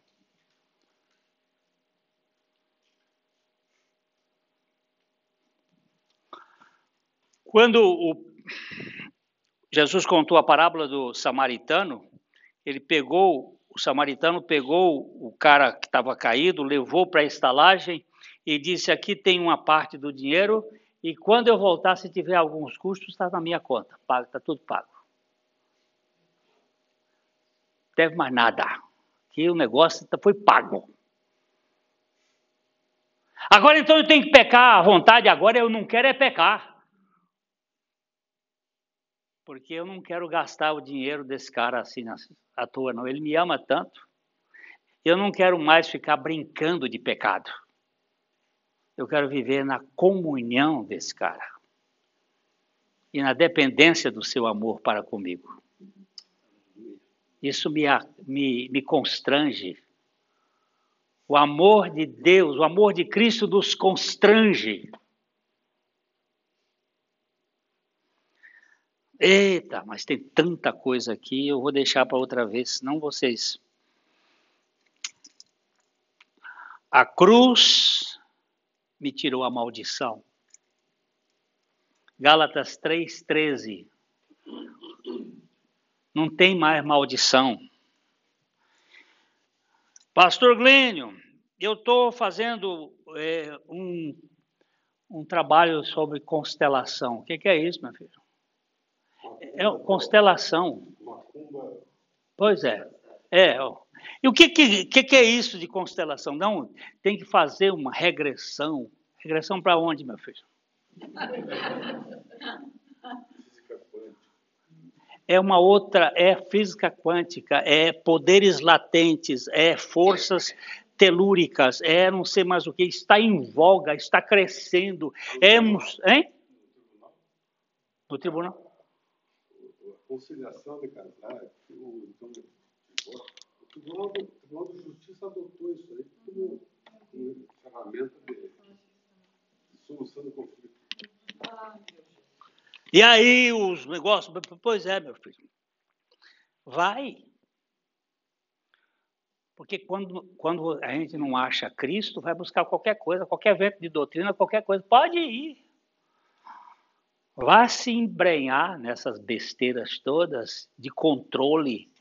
Quando o Jesus contou a parábola do samaritano, ele pegou, o samaritano pegou o cara que estava caído, levou para a estalagem e disse: Aqui tem uma parte do dinheiro, e quando eu voltar, se tiver alguns custos, está na minha conta, está tudo pago teve mais nada. Que o negócio foi pago. Agora então eu tenho que pecar à vontade, agora eu não quero é pecar. Porque eu não quero gastar o dinheiro desse cara assim à toa, não. Ele me ama tanto. Eu não quero mais ficar brincando de pecado. Eu quero viver na comunhão desse cara e na dependência do seu amor para comigo. Isso me, me, me constrange. O amor de Deus, o amor de Cristo nos constrange. Eita, mas tem tanta coisa aqui, eu vou deixar para outra vez, senão vocês. A cruz me tirou a maldição. Gálatas 3,13. Não tem mais maldição. Pastor Glênio, eu estou fazendo é, um, um trabalho sobre constelação. O que, que é isso, meu filho? É constelação. Pois é. É. Ó. E o que, que, que, é isso de constelação? Não, tem que fazer uma regressão. Regressão para onde, meu filho? É uma outra, é física quântica, é poderes latentes, é forças telúricas, é não sei mais o que, está em voga, está crescendo. É, hein? No tribunal? A conciliação de casais, o, o Tribunal, Tribunal de Justiça adotou isso aí como, como ferramenta de solução do conflito. E aí os negócios, pois é, meu filho, vai. Porque quando, quando a gente não acha Cristo, vai buscar qualquer coisa, qualquer vento de doutrina, qualquer coisa, pode ir. Vá se embrenhar nessas besteiras todas de controle,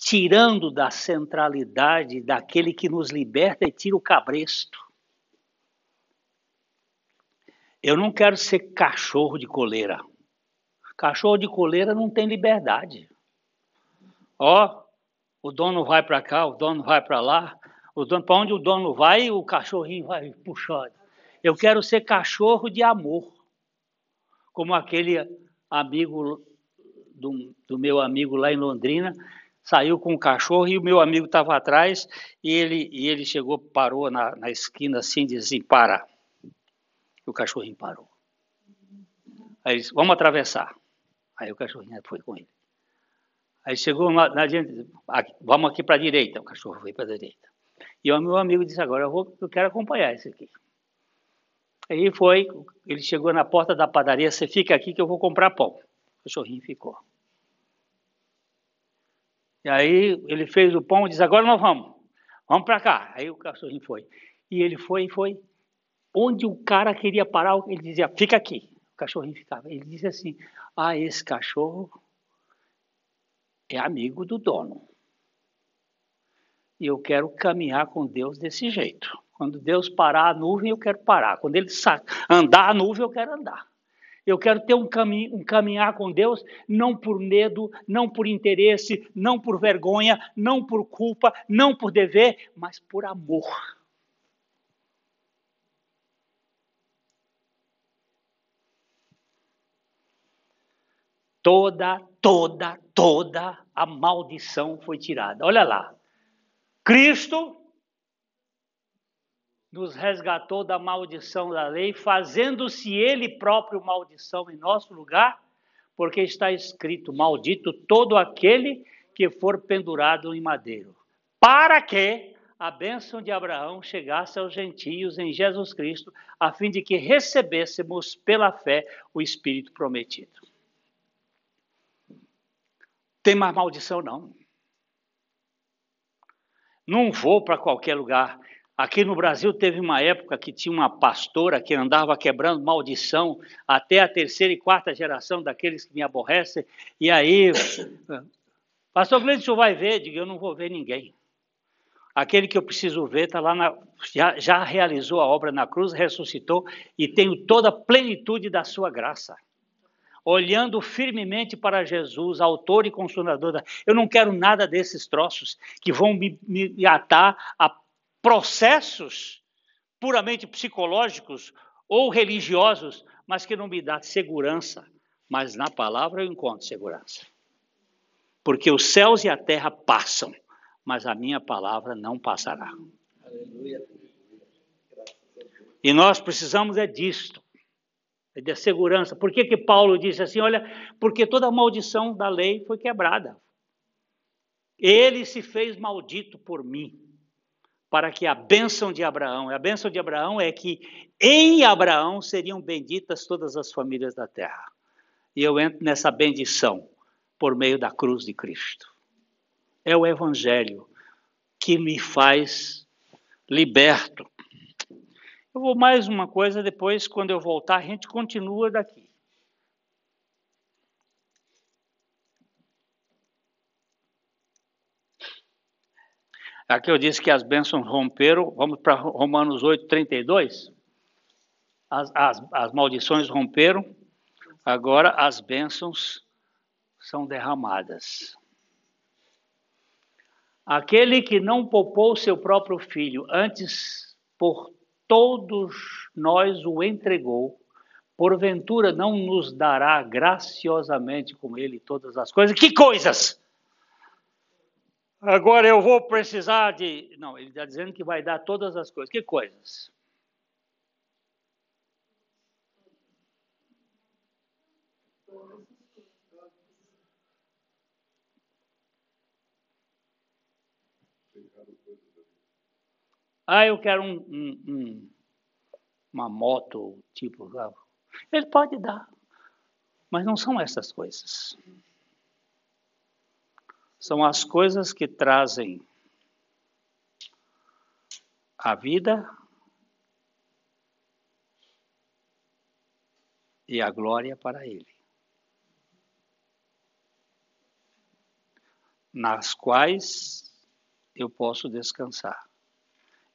tirando da centralidade daquele que nos liberta e tira o cabresto. Eu não quero ser cachorro de coleira. Cachorro de coleira não tem liberdade. Ó, o dono vai para cá, o dono vai para lá, o dono para onde o dono vai, o cachorrinho vai puxando. Eu quero ser cachorro de amor, como aquele amigo do, do meu amigo lá em Londrina, saiu com o cachorro e o meu amigo estava atrás e ele, e ele chegou, parou na, na esquina assim, disse, assim, para, o cachorrinho parou. Aí disse, vamos atravessar. Aí o cachorrinho foi com ele. Aí chegou na, na vamos aqui para a direita. O cachorro foi para a direita. E o meu amigo disse, agora eu, vou, eu quero acompanhar esse aqui. Aí foi, ele chegou na porta da padaria, você fica aqui que eu vou comprar pão. O cachorrinho ficou. E aí ele fez o pão e disse, agora nós vamos. Vamos para cá. Aí o cachorrinho foi. E ele foi e foi. Onde o cara queria parar, ele dizia, fica aqui. O cachorrinho ficava. Ele dizia assim, ah, esse cachorro é amigo do dono. E eu quero caminhar com Deus desse jeito. Quando Deus parar a nuvem, eu quero parar. Quando ele andar a nuvem, eu quero andar. Eu quero ter um, um caminhar com Deus, não por medo, não por interesse, não por vergonha, não por culpa, não por dever, mas por amor. toda, toda, toda a maldição foi tirada. Olha lá. Cristo nos resgatou da maldição da lei, fazendo-se ele próprio maldição em nosso lugar, porque está escrito: Maldito todo aquele que for pendurado em madeiro. Para que a bênção de Abraão chegasse aos gentios em Jesus Cristo, a fim de que recebêssemos pela fé o Espírito prometido tem mais maldição, não. Não vou para qualquer lugar. Aqui no Brasil teve uma época que tinha uma pastora que andava quebrando maldição até a terceira e quarta geração daqueles que me aborrecem. E aí, pastor Gleison, o senhor vai ver? Digo, eu não vou ver ninguém. Aquele que eu preciso ver está lá, na, já, já realizou a obra na cruz, ressuscitou e tenho toda a plenitude da sua graça olhando firmemente para Jesus, autor e consumador da. Eu não quero nada desses troços que vão me, me atar a processos puramente psicológicos ou religiosos, mas que não me dá segurança. Mas na palavra eu encontro segurança. Porque os céus e a terra passam, mas a minha palavra não passará. Aleluia. E nós precisamos é disto, é de segurança. Por que, que Paulo disse assim? Olha, porque toda a maldição da lei foi quebrada. Ele se fez maldito por mim, para que a bênção de Abraão, a bênção de Abraão é que em Abraão seriam benditas todas as famílias da terra. E eu entro nessa bendição por meio da cruz de Cristo. É o Evangelho que me faz liberto. Eu vou mais uma coisa, depois, quando eu voltar, a gente continua daqui. Aqui eu disse que as bênçãos romperam, vamos para Romanos 8, 32. As, as, as maldições romperam, agora as bênçãos são derramadas. Aquele que não poupou seu próprio filho, antes por todos nós o entregou, porventura não nos dará graciosamente com ele todas as coisas? Que coisas? Agora eu vou precisar de. Não, ele está dizendo que vai dar todas as coisas. Que coisas? Ah, eu quero um, um, um, uma moto, tipo. Ele pode dar, mas não são essas coisas. São as coisas que trazem a vida e a glória para Ele. Nas quais eu posso descansar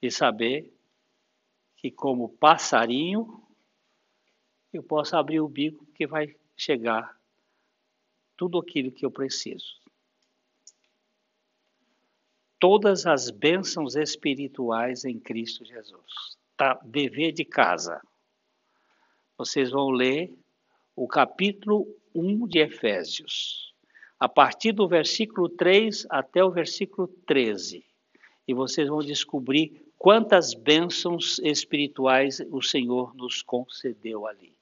e saber que, como passarinho, eu posso abrir o bico que vai chegar tudo aquilo que eu preciso. Todas as bênçãos espirituais em Cristo Jesus. Tá, dever de casa. Vocês vão ler o capítulo 1 de Efésios, a partir do versículo 3 até o versículo 13. E vocês vão descobrir quantas bênçãos espirituais o Senhor nos concedeu ali.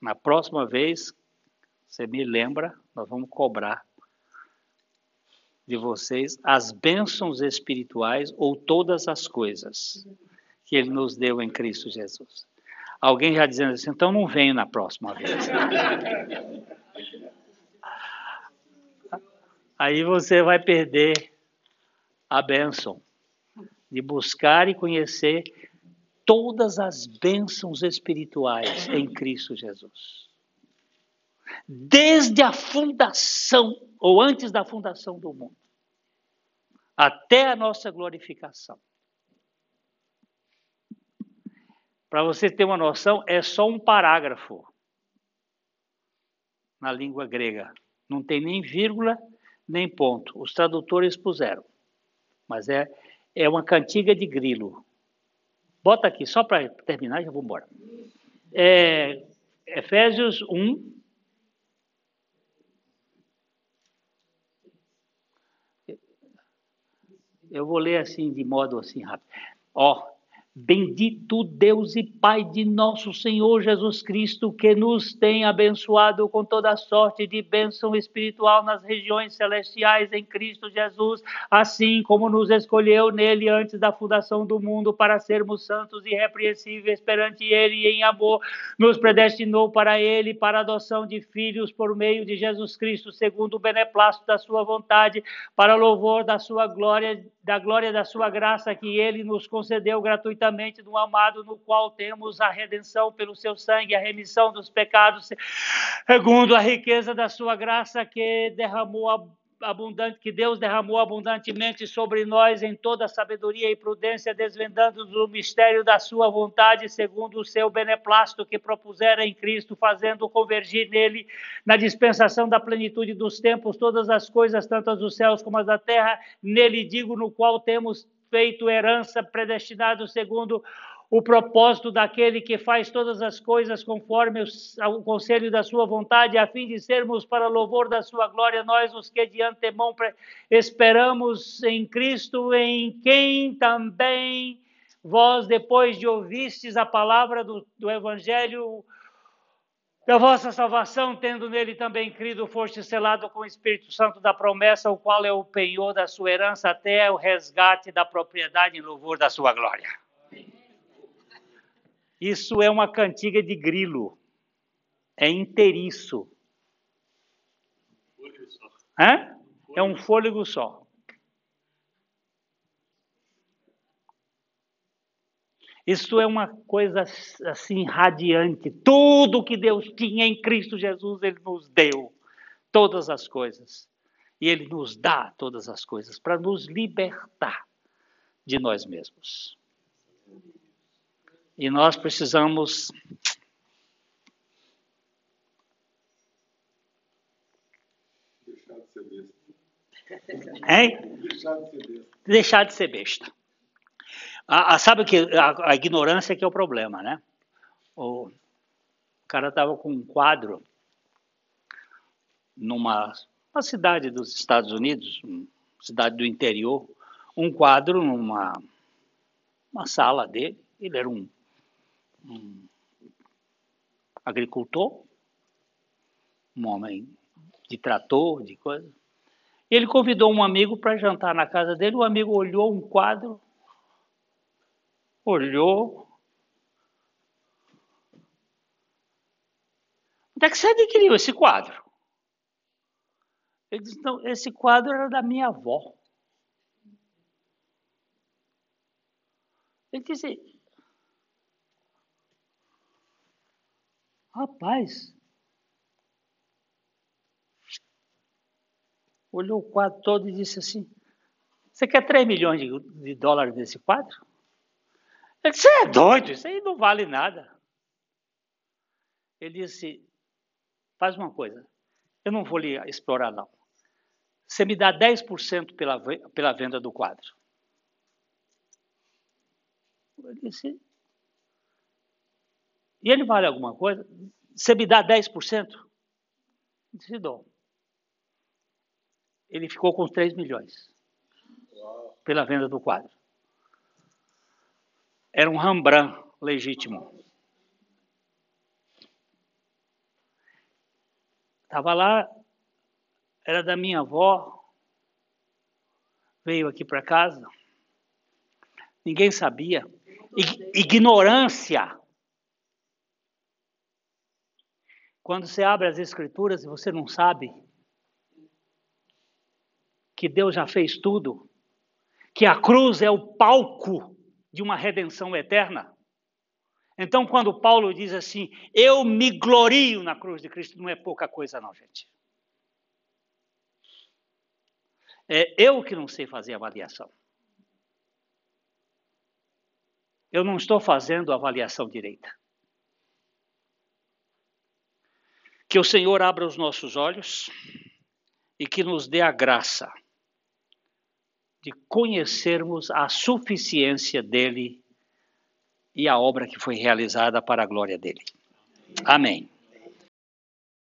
Na próxima vez, você me lembra, nós vamos cobrar de vocês as bênçãos espirituais ou todas as coisas que Ele nos deu em Cristo Jesus. Alguém já dizendo assim, então não venho na próxima vez. aí você vai perder a bênção de buscar e conhecer todas as bênçãos espirituais em Cristo Jesus. Desde a fundação, ou antes da fundação do mundo, até a nossa glorificação. Para você ter uma noção, é só um parágrafo na língua grega. Não tem nem vírgula, nem ponto. Os tradutores puseram. Mas é, é uma cantiga de grilo. Bota aqui, só para terminar, já vou embora. É, Efésios 1. Eu vou ler assim, de modo assim rápido. Ó, Bendito Deus e Pai de nosso Senhor Jesus Cristo, que nos tem abençoado com toda sorte de bênção espiritual nas regiões celestiais em Cristo Jesus, assim como nos escolheu nele antes da fundação do mundo para sermos santos e irrepreensíveis perante ele em amor, nos predestinou para ele para a adoção de filhos por meio de Jesus Cristo, segundo o beneplácito da sua vontade, para louvor da sua glória, da glória da sua graça que ele nos concedeu gratuitamente gratuitamente no amado, no qual temos a redenção pelo seu sangue, a remissão dos pecados, segundo a riqueza da sua graça que derramou abundante, que Deus derramou abundantemente sobre nós em toda sabedoria e prudência, desvendando-nos o mistério da sua vontade, segundo o seu beneplácito que propusera em Cristo, fazendo convergir nele, na dispensação da plenitude dos tempos, todas as coisas, tanto as dos céus como as da terra, nele digo, no qual temos feito herança, predestinado segundo o propósito daquele que faz todas as coisas conforme o conselho da sua vontade, a fim de sermos para louvor da sua glória, nós os que de antemão esperamos em Cristo, em quem também vós, depois de ouvistes a palavra do, do Evangelho, da vossa salvação, tendo nele também crido, foste selado com o Espírito Santo da promessa, o qual é o penhor da sua herança até o resgate da propriedade em louvor da sua glória. Isso é uma cantiga de grilo. É inteiriço. É um fôlego só. Isso é uma coisa assim radiante. Tudo que Deus tinha em Cristo Jesus, Ele nos deu. Todas as coisas. E Ele nos dá todas as coisas para nos libertar de nós mesmos. E nós precisamos Deixar de ser besta. hein? Deixar de ser besta. deixar de ser besta. A, a- sabe que a, a ignorância que é o problema, né? O cara estava com um quadro numa uma cidade dos Estados Unidos, cidade do interior, um quadro numa uma sala dele. Ele era um, um agricultor, um homem de trator, de coisa. Ele convidou um amigo para jantar na casa dele. O amigo olhou um quadro, olhou. Onde é que você adquiriu esse quadro? Ele disse: Não, esse quadro era da minha avó. Ele disse: Rapaz, olhou o quadro todo e disse assim: Você quer 3 milhões de, de dólares nesse quadro? Ele disse: Você é doido, isso aí não vale nada. Ele disse: Faz uma coisa, eu não vou lhe explorar, não. Você me dá 10% pela, pela venda do quadro. Ele disse: E ele vale alguma coisa? Você me dá 10%? Eu disse: Dou. Ele ficou com os 3 milhões pela venda do quadro. Era um Rembrandt legítimo. Estava lá, era da minha avó, veio aqui para casa, ninguém sabia. Ig- ignorância. Quando você abre as escrituras e você não sabe que Deus já fez tudo, que a cruz é o palco de uma redenção eterna. Então, quando Paulo diz assim, eu me glorio na cruz de Cristo, não é pouca coisa, não, gente. É eu que não sei fazer avaliação. Eu não estou fazendo avaliação direita. Que o Senhor abra os nossos olhos e que nos dê a graça de conhecermos a suficiência dele e a obra que foi realizada para a glória dele. Amém.